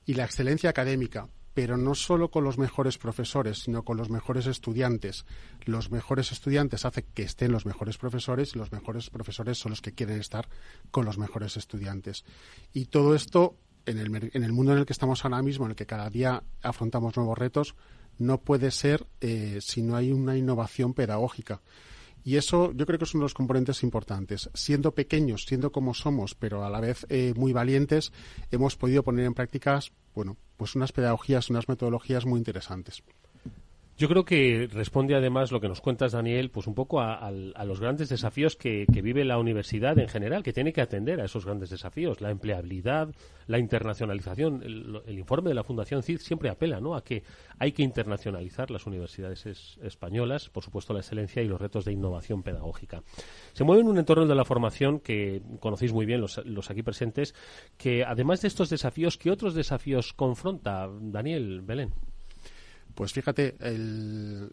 S9: Y la excelencia académica, pero no solo con los mejores profesores, sino con los mejores estudiantes. Los mejores estudiantes hacen que estén los mejores profesores y los mejores profesores son los que quieren estar con los mejores estudiantes. Y todo esto, en el, en el mundo en el que estamos ahora mismo, en el que cada día afrontamos nuevos retos, no puede ser eh, si no hay una innovación pedagógica. Y eso yo creo que es uno de los componentes importantes. Siendo pequeños, siendo como somos, pero a la vez eh, muy valientes, hemos podido poner en prácticas, bueno, pues unas pedagogías, unas metodologías muy interesantes.
S6: Yo creo que responde además lo que nos cuentas, Daniel, pues un poco a, los grandes desafíos que, vive la universidad en general, que tiene que atender a esos grandes desafíos, la empleabilidad, la internacionalización. El, informe de la Fundación CID siempre apela ¿no? a que hay que internacionalizar las universidades españolas, por supuesto la excelencia y los retos de innovación pedagógica. Se mueve en un entorno de la formación que conocéis muy bien los, los aquí presentes, que además de estos desafíos, ¿qué otros desafíos confronta Daniel Belén?
S9: Pues fíjate,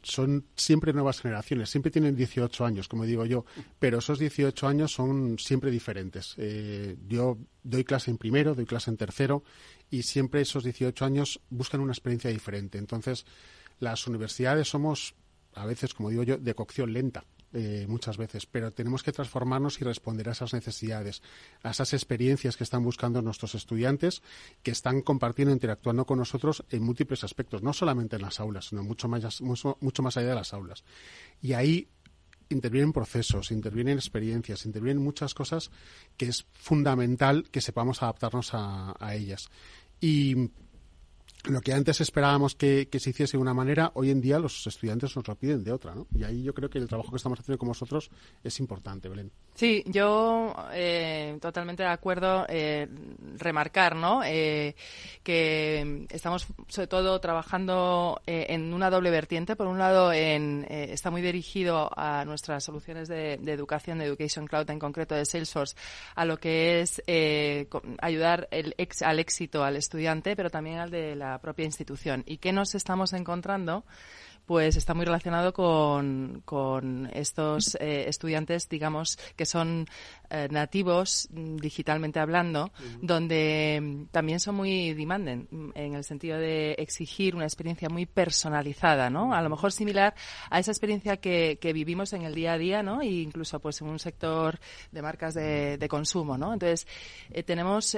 S9: son siempre nuevas generaciones, siempre tienen 18 años, como digo yo, pero esos 18 años son siempre diferentes. Eh, yo doy clase en primero, doy clase en tercero y siempre esos 18 años buscan una experiencia diferente. Entonces, las universidades somos, a veces, como digo yo, de cocción lenta. Eh, muchas veces, pero tenemos que transformarnos y responder a esas necesidades, a esas experiencias que están buscando nuestros estudiantes, que están compartiendo, interactuando con nosotros en múltiples aspectos, no solamente en las aulas, sino mucho más, mucho, más allá de las aulas. Y ahí intervienen procesos, intervienen experiencias, intervienen muchas cosas que es fundamental que sepamos adaptarnos a, ellas. Lo que antes esperábamos que, se hiciese de una manera, hoy en día los estudiantes nos lo piden de otra, ¿no? Y ahí yo creo que el trabajo que estamos haciendo con vosotros es importante, Belén.
S10: Sí, yo eh, totalmente de acuerdo. Eh, remarcar, ¿no? Eh, que estamos sobre todo trabajando en una doble vertiente. Por un lado, en, está muy dirigido a nuestras soluciones de, educación, de Education Cloud en concreto de Salesforce, a lo que es ayudar el al éxito al estudiante, pero también al de la propia institución. ¿Y qué nos estamos encontrando? pues está muy relacionado con, con estos eh, estudiantes, digamos, que son eh, nativos mm, digitalmente hablando, donde mm, también son muy demanding mm, en el sentido de exigir una experiencia muy personalizada, ¿no? A lo mejor similar a esa experiencia que, que vivimos en el día a día, ¿no? E incluso pues en un sector de marcas de, de consumo, ¿no? Entonces eh, tenemos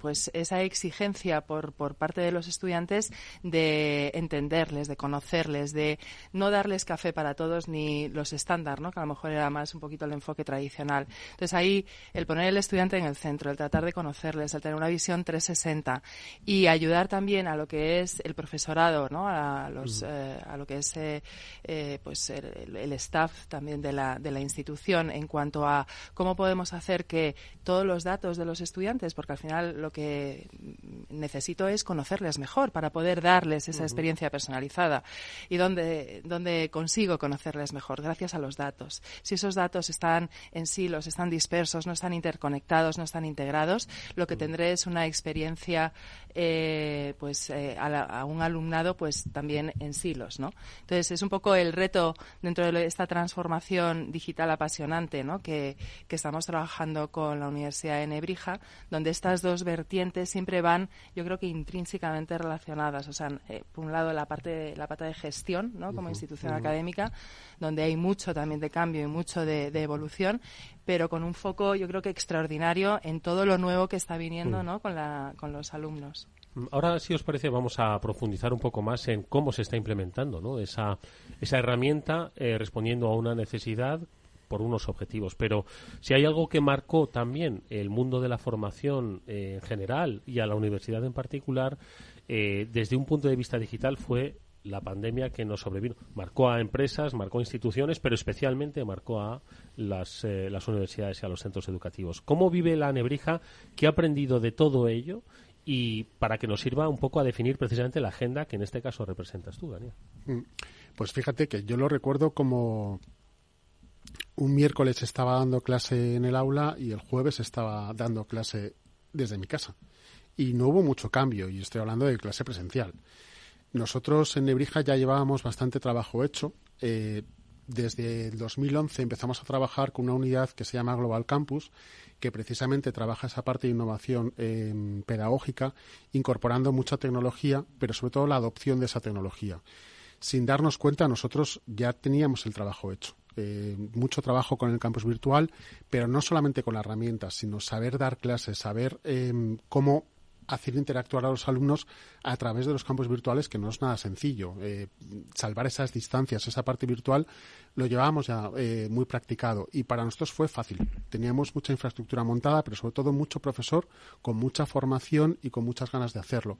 S10: pues esa exigencia por, por parte de los estudiantes de entenderles, de conocer conocerles, de no darles café para todos ni los estándar, ¿no? que a lo mejor era más un poquito el enfoque tradicional. Entonces ahí el poner el estudiante en el centro, el tratar de conocerles, el tener una visión 360 y ayudar también a lo que es el profesorado, ¿no? a, los, eh, a lo que es eh, eh, pues el, el, staff también de la, de la institución en cuanto a cómo podemos hacer que todos los datos de los estudiantes, porque al final lo que necesito es conocerles mejor para poder darles esa experiencia personalizada y dónde, dónde consigo conocerles mejor, gracias a los datos. Si esos datos están en silos, están dispersos, no están interconectados, no están integrados, lo que tendré es una experiencia eh, pues eh, a, un alumnado pues también en silos, ¿no? Entonces es un poco el reto dentro de esta transformación digital apasionante, ¿no? Que, que estamos trabajando con la Universidad de Nebrija, donde estas dos vertientes siempre van, yo creo que intrínsecamente relacionadas. O sea, eh, por un lado la parte, la pata de gestión, ¿no? Como institución académica, donde hay mucho también de cambio y mucho de, evolución, pero con un foco, yo creo que extraordinario en todo lo nuevo que está viniendo, ¿no? Con, la, con los alumnos.
S6: Ahora, si os parece, vamos a profundizar un poco más en cómo se está implementando esa, esa herramienta eh, respondiendo a una necesidad por unos objetivos. Pero si hay algo que marcó también el mundo de la formación eh, en general y a la universidad en particular, eh, desde un punto de vista digital, fue la pandemia que nos sobrevino. Marcó a empresas, marcó a instituciones, pero especialmente marcó a las, eh, las universidades y a los centros educativos. ¿Cómo vive la Nebrija? ¿Qué ha aprendido de todo ello? Y para que nos sirva un poco a definir precisamente la agenda que en este caso representas tú, Daniel. Mm.
S9: Pues fíjate que yo lo recuerdo como, un miércoles estaba dando clase en el aula y el jueves estaba dando clase desde mi casa. Y no hubo mucho cambio, y estoy hablando de clase presencial. Nosotros en Nebrija ya llevábamos bastante trabajo hecho. Eh, desde el 2011 empezamos a trabajar con una unidad que se llama Global Campus, que precisamente trabaja esa parte de innovación em, pedagógica, incorporando mucha tecnología, pero sobre todo la adopción de esa tecnología. Sin darnos cuenta, nosotros ya teníamos el trabajo hecho. Eh, mucho trabajo con el campus virtual, pero no solamente con las herramientas, sino saber dar clases, saber em, cómo hacer interactuar a los alumnos a través de los campos virtuales, que no es nada sencillo. Eh, salvar esas distancias, esa parte virtual, lo llevábamos ya eh, muy practicado y para nosotros fue fácil. Teníamos mucha infraestructura montada, pero sobre todo mucho profesor con mucha formación y con muchas ganas de hacerlo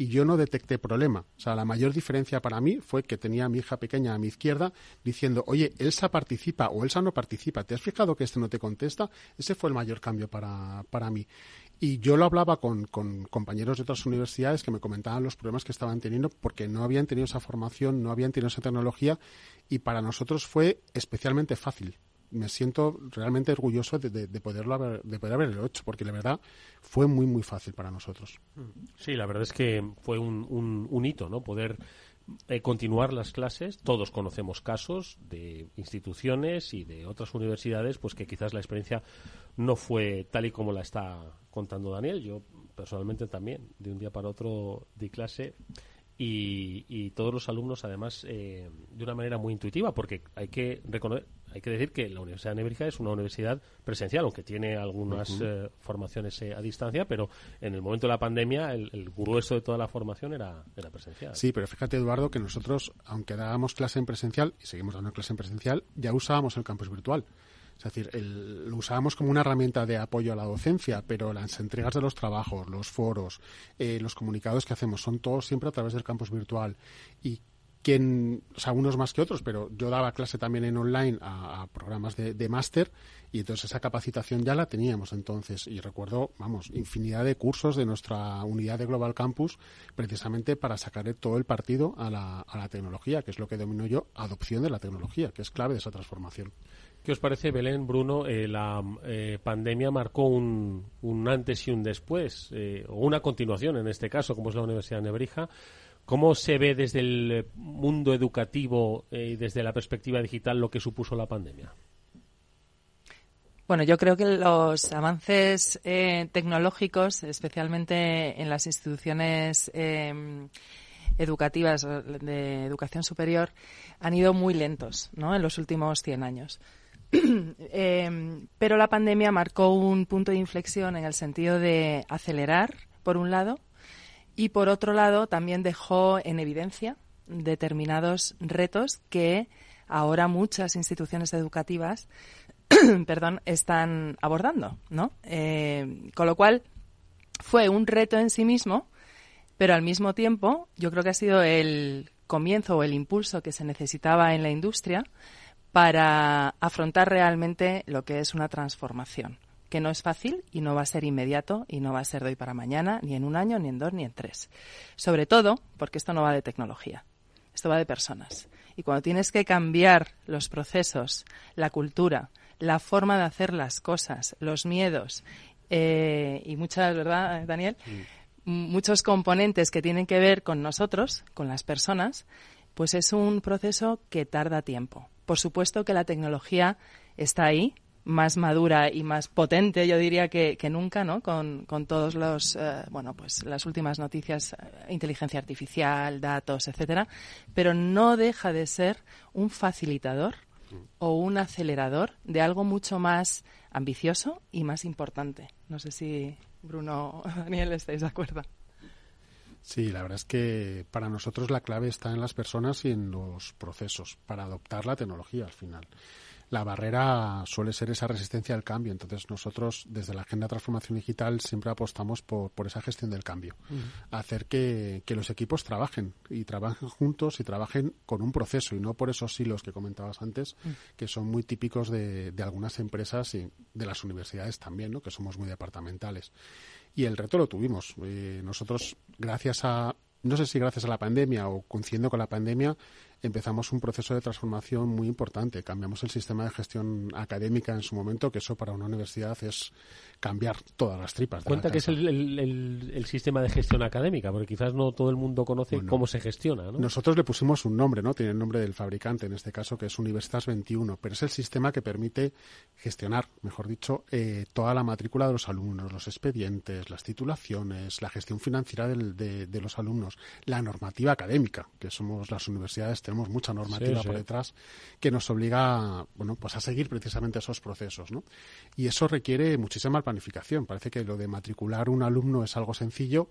S9: y yo no detecté problema. O sea, la mayor diferencia para mí fue que tenía a mi hija pequeña a mi izquierda diciendo, oye, Elsa participa o Elsa no participa. ¿Te has fijado que este no te contesta? Ese fue el mayor cambio para, para mí. Y yo lo hablaba con, compañeros de otras universidades que me comentaban los problemas que estaban teniendo porque no habían tenido esa formación, no habían tenido esa tecnología y para nosotros fue especialmente fácil me siento realmente orgulloso de, poderlo haber, de poder haberlo hecho, porque la verdad fue muy, muy fácil para nosotros.
S6: Sí, la verdad es que fue un, un, hito, ¿no? Poder eh, continuar las clases. Todos conocemos casos de instituciones y de otras universidades, pues que quizás la experiencia no fue tal y como la está contando Daniel. Yo personalmente también, de un día para otro di clase y, todos los alumnos además eh, de una manera muy intuitiva porque hay que reconocer hay que decir que la Universidad de Nebrija es una universidad presencial aunque tiene algunas eh, formaciones eh, a distancia pero en el momento de la pandemia el, grueso de toda la formación era, era presencial.
S9: Sí pero fíjate Eduardo que nosotros aunque dábamos clase en presencial y seguimos dando clase en presencial ya usábamos el campus virtual. Es decir, lo usábamos como una herramienta de apoyo a la docencia, pero las entregas de los trabajos, los foros, eh, los comunicados que hacemos son todos siempre a través del campus virtual. Y quien, o sea, unos más que otros, pero yo daba clase también en online a, programas de, de máster y entonces esa capacitación ya la teníamos entonces. Y recuerdo, vamos, infinidad de cursos de nuestra unidad de Global Campus precisamente para sacar todo el partido a la, a la tecnología, que es lo que domino yo, adopción de la tecnología, que es clave de esa transformación.
S6: ¿Qué os parece, Belén, Bruno? Eh, la eh, pandemia marcó un, antes y un después, eh, o una continuación en este caso, como es la Universidad de Nebrija. ¿Cómo se ve desde el mundo educativo y desde la perspectiva digital lo que supuso la pandemia?
S10: Bueno, yo creo que los avances tecnológicos, especialmente en las instituciones educativas de educación superior, han ido muy lentos ¿no? en los últimos 100 años. Pero la pandemia marcó un punto de inflexión en el sentido de acelerar, por un lado, y por otro lado también dejó en evidencia determinados retos que ahora muchas instituciones educativas perdón, están abordando, ¿no? Eh, con lo cual, fue un reto en sí mismo, pero al mismo tiempo yo creo que ha sido el comienzo o el impulso que se necesitaba en la industria para afrontar realmente lo que es una transformación, que no es fácil y no va a ser inmediato y no va a ser de hoy para mañana, ni en un año, ni en dos, ni en tres. Sobre todo porque esto no va de tecnología, esto va de personas. Y cuando tienes que cambiar los procesos, la cultura, la forma de hacer las cosas, los miedos eh, y muchas, ¿verdad, Daniel? Muchos componentes que tienen que ver con nosotros, con las personas, pues es un proceso que tarda tiempo. Por supuesto que la tecnología está ahí, más madura y más potente, yo diría que, nunca, ¿no? Con, con todos los, eh, bueno, pues las últimas noticias, eh, inteligencia artificial, datos, etcétera, pero no deja de ser un facilitador o un acelerador de algo mucho más ambicioso y más importante. No sé si Bruno o Daniel estáis de acuerdo.
S9: Sí, la verdad es que para nosotros la clave está en las personas y en los procesos para adoptar la tecnología al final la barrera suele ser esa resistencia al cambio. Entonces nosotros desde la Agenda de Transformación Digital siempre apostamos por, esa gestión del cambio. Hacer que, los equipos trabajen y trabajen juntos y trabajen con un proceso y no por esos hilos que comentabas antes, que son muy típicos de, algunas empresas y de las universidades también, ¿no? que somos muy departamentales. Y el reto lo tuvimos. Eh, nosotros, gracias a, no sé si gracias a la pandemia o coincidiendo con la pandemia, empezamos un proceso de transformación muy importante. Cambiamos el sistema de gestión académica en su momento, que eso para una universidad es cambiar todas las tripas.
S6: Cuenta que es el, sistema de gestión académica, porque quizás no todo el mundo conoce cómo se gestiona.
S9: Nosotros le pusimos un nombre, ¿no? Tiene el nombre del fabricante, en este caso, que es Universitas 21, pero es el sistema que permite gestionar, mejor dicho, eh, toda la matrícula de los alumnos, los expedientes, las titulaciones, la gestión financiera de, de, los alumnos, la normativa académica, que somos las universidades tenemos mucha normativa por detrás que nos obliga bueno, pues a seguir precisamente esos procesos. ¿no? Y eso requiere muchísima planificación. Parece que lo de matricular un alumno es algo sencillo,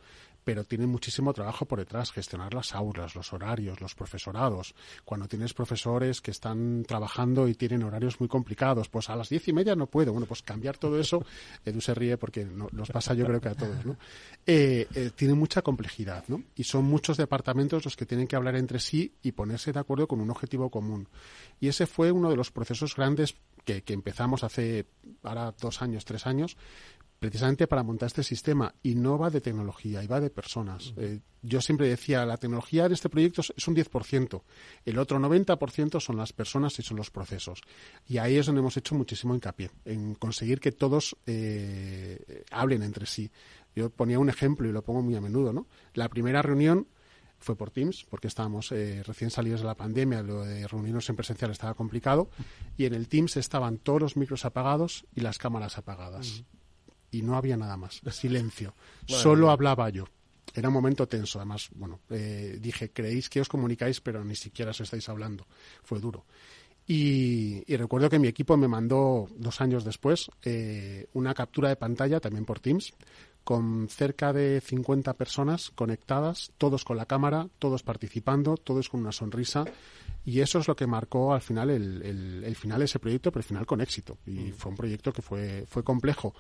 S9: pero tiene muchísimo trabajo por detrás, gestionar las aulas, los horarios, los profesorados. Cuando tienes profesores que están trabajando y tienen horarios muy complicados, pues a las diez y media no puedo. Bueno, pues cambiar todo eso, Edu se ríe porque nos pasa yo creo que a todos, ¿no? Eh, eh, tiene mucha complejidad, ¿no? Y son muchos departamentos los que tienen que hablar entre sí y ponerse de acuerdo con un objetivo común. Y ese fue uno de los procesos grandes que, que empezamos hace ahora dos años, tres años, precisamente para montar este sistema y no va de tecnología y va de personas. Eh, yo siempre decía, la tecnología en este proyecto es un 10%, el otro 90% son las personas y son los procesos. Y ahí es donde hemos hecho muchísimo hincapié, en conseguir que todos eh, hablen entre sí. Yo ponía un ejemplo y lo pongo muy a menudo, ¿no? La primera reunión fue por Teams, porque estábamos eh, recién salidos de la pandemia, lo de reunirnos en presencial estaba complicado, y en el Teams estaban todos los micros apagados y las cámaras apagadas y no había nada más. Silencio. Solo hablaba yo. Era un momento tenso, además, bueno, eh, dije, creéis que os comunicáis, pero ni siquiera os estáis hablando. Fue duro. Y, recuerdo que mi equipo me mandó dos años después eh, una captura de pantalla, también por Teams, con cerca de 50 personas conectadas, todos con la cámara, todos participando, todos con una sonrisa. Y eso es lo que marcó al final el, el final de ese proyecto, pero al final con éxito. Y mm. fue un proyecto que fue, fue complejo,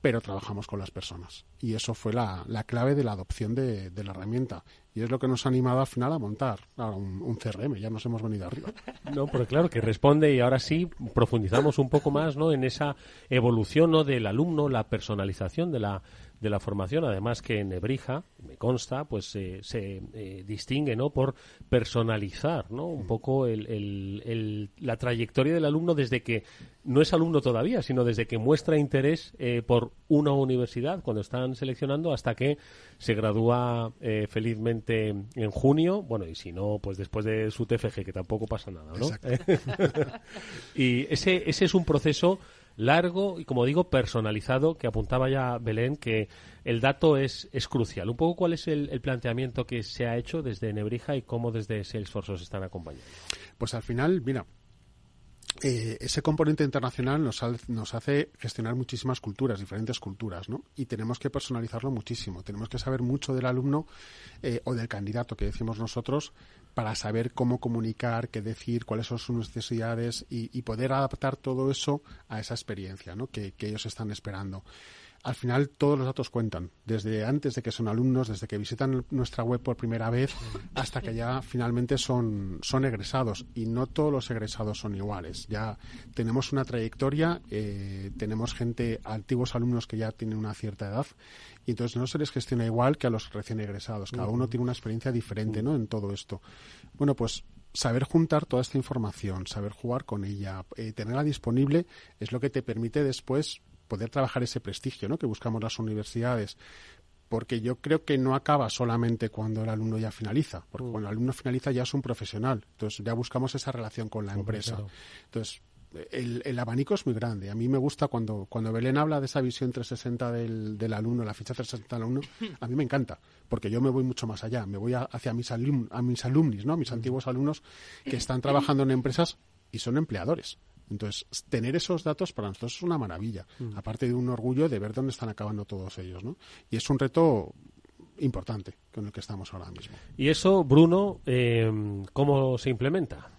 S9: pero trabajamos con las personas. Y eso fue la, la clave de la adopción de, de, la herramienta. Y es lo que nos ha animado al final a montar un, un, CRM. Ya nos hemos venido arriba.
S6: No, pero claro, que responde y ahora sí profundizamos un poco más ¿no? en esa evolución ¿no? del alumno, la personalización de la, de la formación, además que en Nebrija, me consta, pues eh, se eh, distingue ¿no? por personalizar ¿no? un poco el, el, la trayectoria del alumno desde que no es alumno todavía, sino desde que muestra interés eh, por una universidad cuando están seleccionando hasta que se gradúa felizmente en junio, bueno, y si no, pues después de su TFG, que tampoco pasa nada, ¿no? y ese, ese es un proceso largo y, como digo, personalizado, que apuntaba ya Belén, que el dato es, es crucial. Un poco cuál es el, planteamiento que se ha hecho desde Nebrija y cómo desde Salesforce os están acompañando.
S9: Pues al final, mira, eh, ese componente internacional nos, nos, hace gestionar muchísimas culturas, diferentes culturas, ¿no? Y tenemos que personalizarlo muchísimo. Tenemos que saber mucho del alumno eh, o del candidato que decimos nosotros para saber cómo comunicar, qué decir, cuáles son sus necesidades y, poder adaptar todo eso a esa experiencia ¿no? que ellos están esperando al final todos los datos cuentan, desde antes de que son alumnos, desde que visitan nuestra web por primera vez, hasta que ya finalmente son, son egresados. Y no todos los egresados son iguales. Ya tenemos una trayectoria, eh, tenemos gente, antiguos alumnos que ya tienen una cierta edad, y entonces no se les gestiona igual que a los recién egresados. Cada uno tiene una experiencia diferente ¿no? en todo esto. Bueno, pues saber juntar toda esta información, saber jugar con ella, eh, tenerla disponible, es lo que te permite después poder trabajar ese prestigio ¿no? que buscamos las universidades. Porque yo creo que no acaba solamente cuando el alumno ya finaliza, porque mm. cuando el alumno finaliza ya es un profesional, entonces ya buscamos esa relación con la empresa. Entonces, el, abanico es muy grande. A mí me gusta cuando, cuando Belén habla de esa visión 360 del, del alumno, la ficha 360 del alumno, a mí me encanta, porque yo me voy mucho más allá, me voy hacia mis, alum, a mis alumnis, ¿no? mis antiguos alumnos que están trabajando en empresas y son empleadores. Entonces, tener esos datos para nosotros es una maravilla, mm. aparte de un orgullo de ver dónde están acabando todos ellos, ¿no? Y es un reto importante con el que estamos ahora mismo.
S6: ¿Y eso, Bruno, eh, cómo se implementa?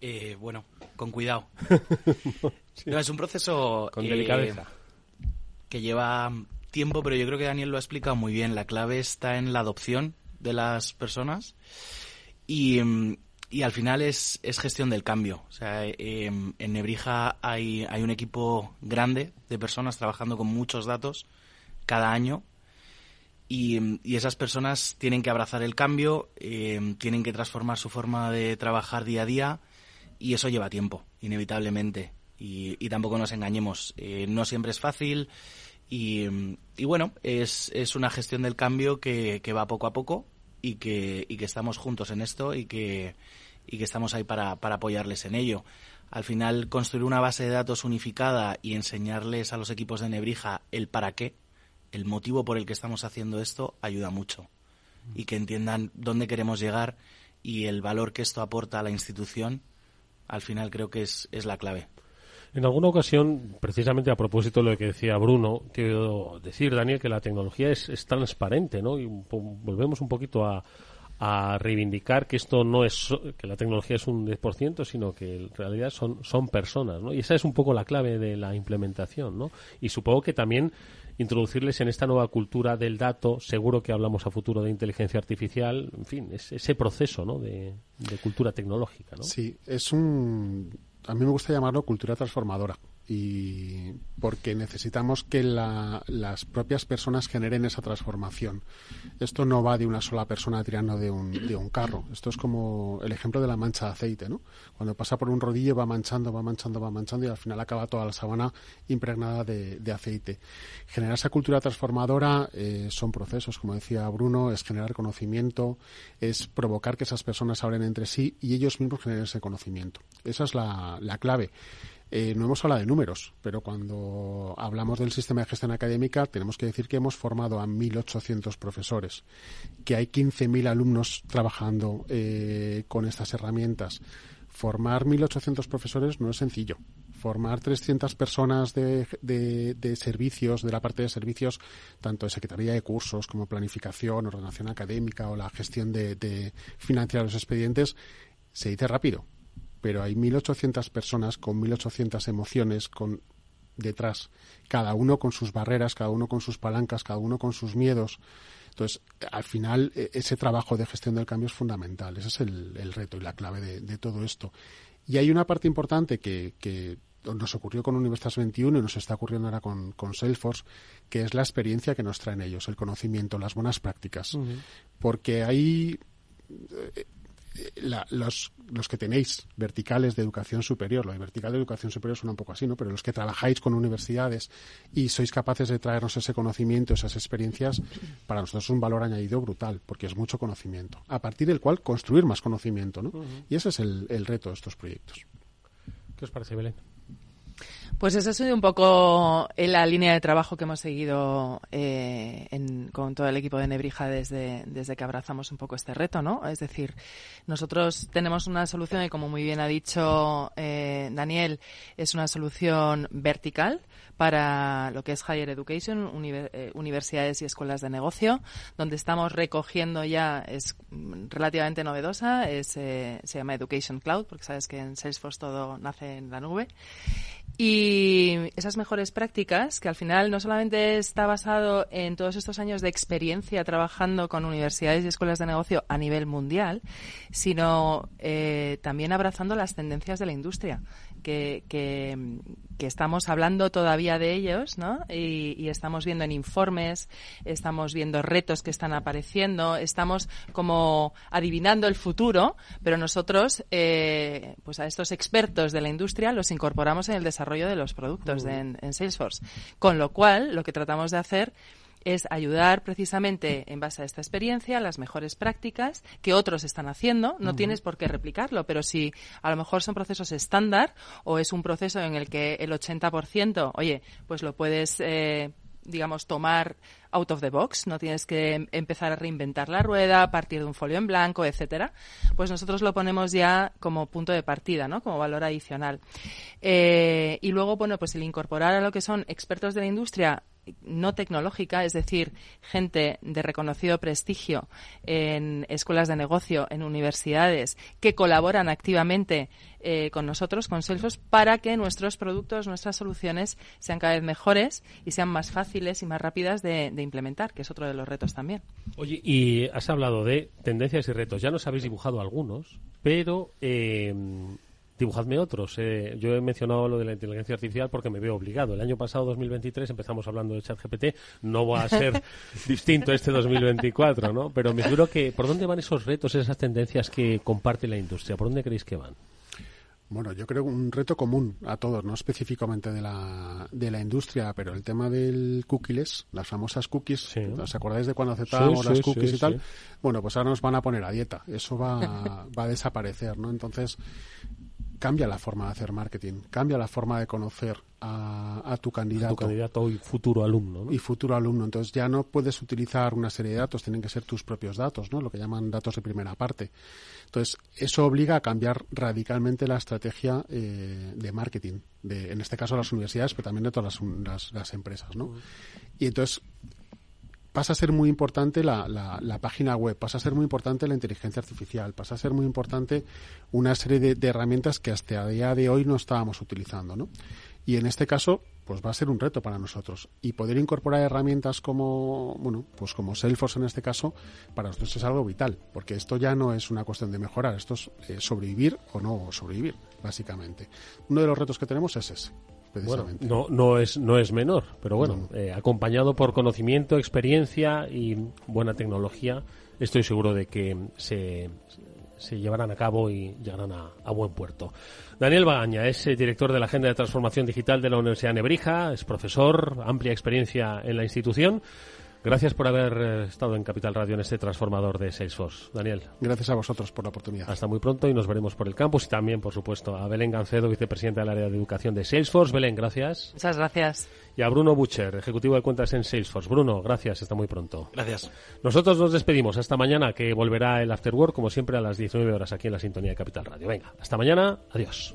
S11: Eh, bueno, con cuidado. no, es un proceso...
S6: Con delicadeza.
S11: Eh, que lleva tiempo, pero yo creo que Daniel lo ha explicado muy bien. La clave está en la adopción de las personas y, mm, y al final es, es gestión del cambio. O sea, em, en Nebrija hay, hay un equipo grande de personas trabajando con muchos datos cada año y, y esas personas tienen que abrazar el cambio, em, tienen que transformar su forma de trabajar día a día y eso lleva tiempo, inevitablemente. Y, y tampoco nos engañemos, eh, no siempre es fácil y, y bueno, es, es una gestión del cambio que, que va poco a poco y que, y que estamos juntos en esto y que, y que estamos ahí para, para apoyarles en ello. Al final, construir una base de datos unificada y enseñarles a los equipos de Nebrija el para qué, el motivo por el que estamos haciendo esto, ayuda mucho. Y que entiendan dónde queremos llegar y el valor que esto aporta a la institución, al final creo que es, es la clave.
S6: En alguna ocasión, precisamente a propósito de lo que decía Bruno, quiero decir, Daniel, que la tecnología es, transparente, ¿no? Y volvemos un poquito a, a reivindicar que esto no es que la tecnología es un 10%, sino que en realidad son son personas, ¿no? Y esa es un poco la clave de la implementación, ¿no? Y supongo que también introducirles en esta nueva cultura del dato, seguro que hablamos a futuro de inteligencia artificial, en fin, es ese proceso, ¿no? De, de cultura tecnológica, ¿no?
S9: Sí, es un a mí me gusta llamarlo cultura transformadora y porque necesitamos que las propias personas generen esa transformación. Esto no va de una sola persona tirando de un, de un carro. Esto es como el ejemplo de la mancha de aceite, ¿no? Cuando pasa por un rodillo va manchando, va manchando, va manchando y al final acaba toda la sabana impregnada de, aceite. Generar esa cultura transformadora eh, son procesos, como decía Bruno, es generar conocimiento, es provocar que esas personas hablen entre sí y ellos mismos generen ese conocimiento. Esa es la, la clave. Eh, no hemos hablado de números, pero cuando hablamos del sistema de gestión académica tenemos que decir que hemos formado a 1.800 profesores, que hay 15.000 alumnos trabajando eh, con estas herramientas. Formar 1.800 profesores no es sencillo. Formar 300 personas de, de, servicios, de la parte de servicios, tanto de Secretaría de Cursos como planificación, ordenación académica o la gestión de, de financiar los expedientes, se dice rápido pero hay 1.800 personas con 1.800 emociones con detrás, cada uno con sus barreras, cada uno con sus palancas, cada uno con sus miedos. Entonces, al final, e, ese trabajo de gestión del cambio es fundamental. Ese es el, reto y la clave de, todo esto. Y hay una parte importante que, nos ocurrió con Universitas 21 y nos está ocurriendo ahora con, Salesforce, que es la experiencia que nos traen ellos, el conocimiento, las buenas prácticas. Porque hay los, los, que tenéis verticales de educación superior, lo de vertical de educación superior suena un poco así, ¿no? Pero los que trabajáis con universidades y sois capaces de traernos ese conocimiento, esas experiencias, para nosotros es un valor añadido brutal, porque es mucho conocimiento, a partir del cual construir más conocimiento, ¿no? Y ese es el, el reto de estos proyectos.
S6: ¿Qué os parece, Belén?
S10: Pues esa ha sido un poco la línea de trabajo que hemos seguido eh, con todo el equipo de Nebrija desde, desde que abrazamos un poco este reto, ¿no? Es decir, nosotros tenemos una solución y como muy bien ha dicho eh, Daniel, es una solución vertical para lo que es Higher Education, eh, universidades y escuelas de negocio, donde estamos recogiendo ya, es relativamente novedosa, es, se llama Education Cloud, porque sabes que en Salesforce todo nace en la nube. Y esas mejores prácticas, que al final no solamente está basado en todos estos años de experiencia trabajando con universidades y escuelas de negocio a nivel mundial, sino eh, también abrazando las tendencias de la industria que, que, estamos hablando todavía de ellos, ¿no? Y, estamos viendo en informes, estamos viendo retos que están apareciendo, estamos como adivinando el futuro, pero nosotros, eh, pues a estos expertos de la industria los incorporamos en el desarrollo de los productos en Salesforce. Con lo cual, lo que tratamos de hacer es ayudar precisamente en base a esta experiencia, las mejores prácticas que otros están haciendo. No tienes por qué replicarlo, pero si a lo mejor son procesos estándar o es un proceso en el que el 80%, oye, pues lo puedes, eh, digamos, tomar out of the box, no tienes que em, empezar a reinventar la rueda a partir de un folio en blanco, etcétera, pues nosotros lo ponemos ya como punto de partida, ¿no? Como valor adicional. Eh, y luego, bueno, pues el incorporar a lo que son expertos de la industria no tecnológica, es decir, gente de reconocido prestigio en escuelas de negocio, en universidades, que colaboran activamente eh, con nosotros, con Salesforce, para que nuestros productos, nuestras soluciones sean cada vez mejores y sean más fáciles y más rápidas de, implementar, que es otro de los retos también.
S6: Oye, y has hablado de tendencias y retos. Ya nos habéis dibujado algunos, pero eh, dibujadme otros. Eh, yo he mencionado lo de la inteligencia artificial porque me veo obligado. El año pasado, 2023, empezamos hablando de ChatGPT. No va a ser distinto este 2024, ¿no? Pero me figuro que, ¿por dónde van esos retos, esas tendencias que comparte la industria? ¿Por dónde creéis que van?
S9: Bueno, yo creo un reto común a todos, no específicamente de la, de la industria, pero el tema del cookies, las famosas cookies, ¿os acordáis de cuando aceptábamos las cookies y tal? Bueno, pues ahora nos van a poner a dieta, eso va, va a desaparecer, ¿no? Entonces, cambia la forma de hacer marketing, cambia la forma de conocer a, tu candidato.
S6: tu candidato y futuro alumno.
S9: Y futuro alumno. Entonces ya no puedes utilizar una serie de datos, tienen que ser tus propios datos, ¿no? lo que llaman datos de primera parte. Entonces eso obliga a cambiar radicalmente la estrategia eh, de marketing, de, en este caso las universidades, pero también de todas las, las, empresas. ¿no? Y entonces pasa a ser muy importante la, página web, pasa a ser muy importante la inteligencia artificial, pasa a ser muy importante una serie de, herramientas que hasta a día de hoy no estábamos utilizando, ¿no? Y en este caso, pues va a ser un reto para nosotros. Y poder incorporar herramientas como, bueno, pues como Salesforce en este caso, para nosotros es algo vital, porque esto ya no es una cuestión de mejorar, esto es eh, sobrevivir o no sobrevivir, básicamente. Uno de los retos que tenemos es ese.
S6: Bueno, no, no, es, no es menor, pero bueno, eh, acompañado por conocimiento, experiencia y buena tecnología, estoy seguro de que se, se llevarán a cabo y llegarán a, buen puerto. Daniel Bagaña es eh, director de la Agenda de Transformación Digital de la Universidad de Nebrija, es profesor, amplia experiencia en la institución. Gracias por haber eh, estado en Capital Radio en este transformador de Salesforce. Daniel.
S9: Gracias a vosotros por la oportunidad.
S6: Hasta muy pronto y nos veremos por el campus y también, por supuesto, a Belén Gancedo, vicepresidenta del área de educación de Salesforce. Belén, gracias.
S10: Muchas gracias.
S6: Y a Bruno Butcher, ejecutivo de cuentas en Salesforce. Bruno, gracias. Hasta muy pronto.
S11: Gracias.
S6: Nosotros nos despedimos. Hasta mañana, que volverá el After Work, como siempre, a las 19 horas aquí en la sintonía de Capital Radio. Venga, hasta mañana. Adiós.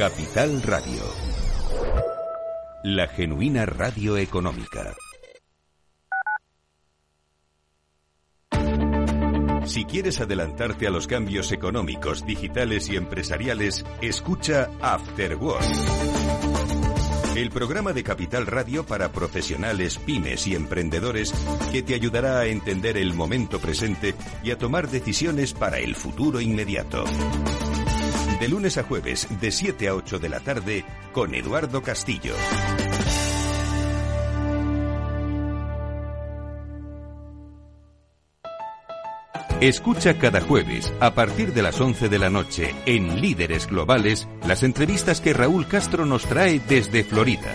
S5: Capital Radio. la genuina radio económica. Si quieres adelantarte a los cambios económicos, digitales y empresariales, escucha After Work. El programa de Capital Radio para profesionales, pymes y emprendedores que te ayudará a entender el momento presente y a tomar decisiones para el futuro inmediato. De lunes a jueves, de 7 a 8 de la tarde, con Eduardo Castillo. Escucha cada jueves, a partir de las 11 de la noche, en Líderes Globales, las entrevistas que Raúl Castro nos trae desde Florida.